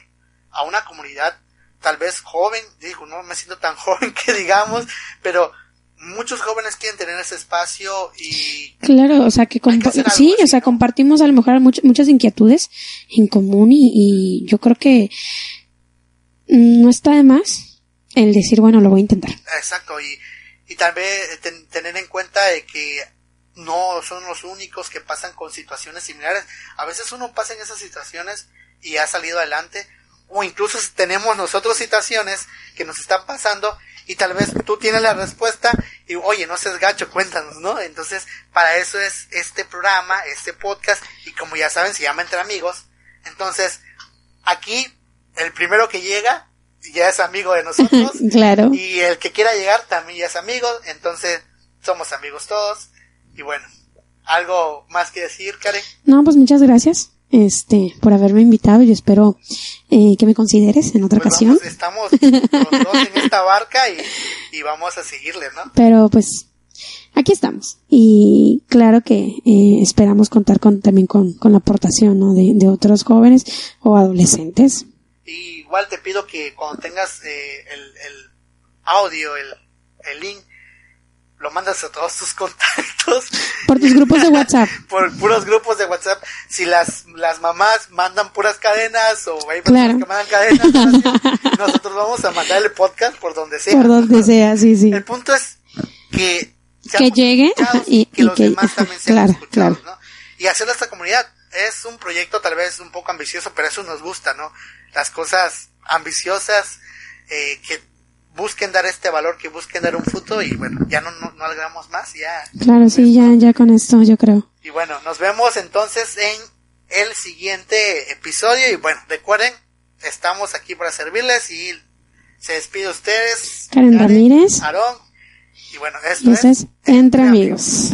a una comunidad, tal vez joven, digo, no me siento tan joven que digamos, pero muchos jóvenes quieren tener ese espacio y Claro, o sea que, que sí, así, o sea, ¿no? compartimos a lo mejor much- muchas inquietudes en común y, y yo creo que no está de más el decir, bueno, lo voy a intentar. Exacto, y, y tal vez ten- tener en cuenta de que no son los únicos que pasan con situaciones similares. A veces uno pasa en esas situaciones y ha salido adelante, o incluso tenemos nosotros situaciones que nos están pasando y tal vez tú tienes la respuesta y oye, no seas gacho, cuéntanos, ¿no? Entonces, para eso es este programa, este podcast, y como ya saben, se llama Entre Amigos. Entonces, aquí, el primero que llega ya es amigo de nosotros. Claro. Y el que quiera llegar también ya es amigo, entonces somos amigos todos. Y bueno, algo más que decir, Karen. No, pues muchas gracias este por haberme invitado y espero eh, que me consideres en otra Pues ocasión. vamos, estamos los dos en esta barca y, y vamos a seguirle, ¿no? Pero pues aquí estamos. Y claro que eh, esperamos contar con también con, con la aportación ¿no? de, de otros jóvenes o adolescentes. Y igual te pido que cuando tengas eh, el, el audio, el, el link, lo mandas a todos tus contactos. Por tus grupos de WhatsApp. por puros grupos de WhatsApp. Si las, las mamás mandan puras cadenas o hay Claro. que mandan cadenas, así, nosotros vamos a mandar el podcast por donde sea. Por donde sea, sí, sí. El punto es que Que llegue y- que y los que- demás también sean claro, escuchados, claro. ¿no? Y hacerlo a esta comunidad es un proyecto tal vez un poco ambicioso, pero eso nos gusta, ¿no? Las cosas ambiciosas eh, que busquen dar este valor, que busquen dar un fruto y bueno, ya no, no, no alargamos más, ya. Claro, sí, ya, ya con esto yo creo. Y bueno, nos vemos entonces en el siguiente episodio y bueno, recuerden, estamos aquí para servirles y se despide ustedes. Karen Ramírez. Aarón. Y bueno, esto es es Entre Amigos.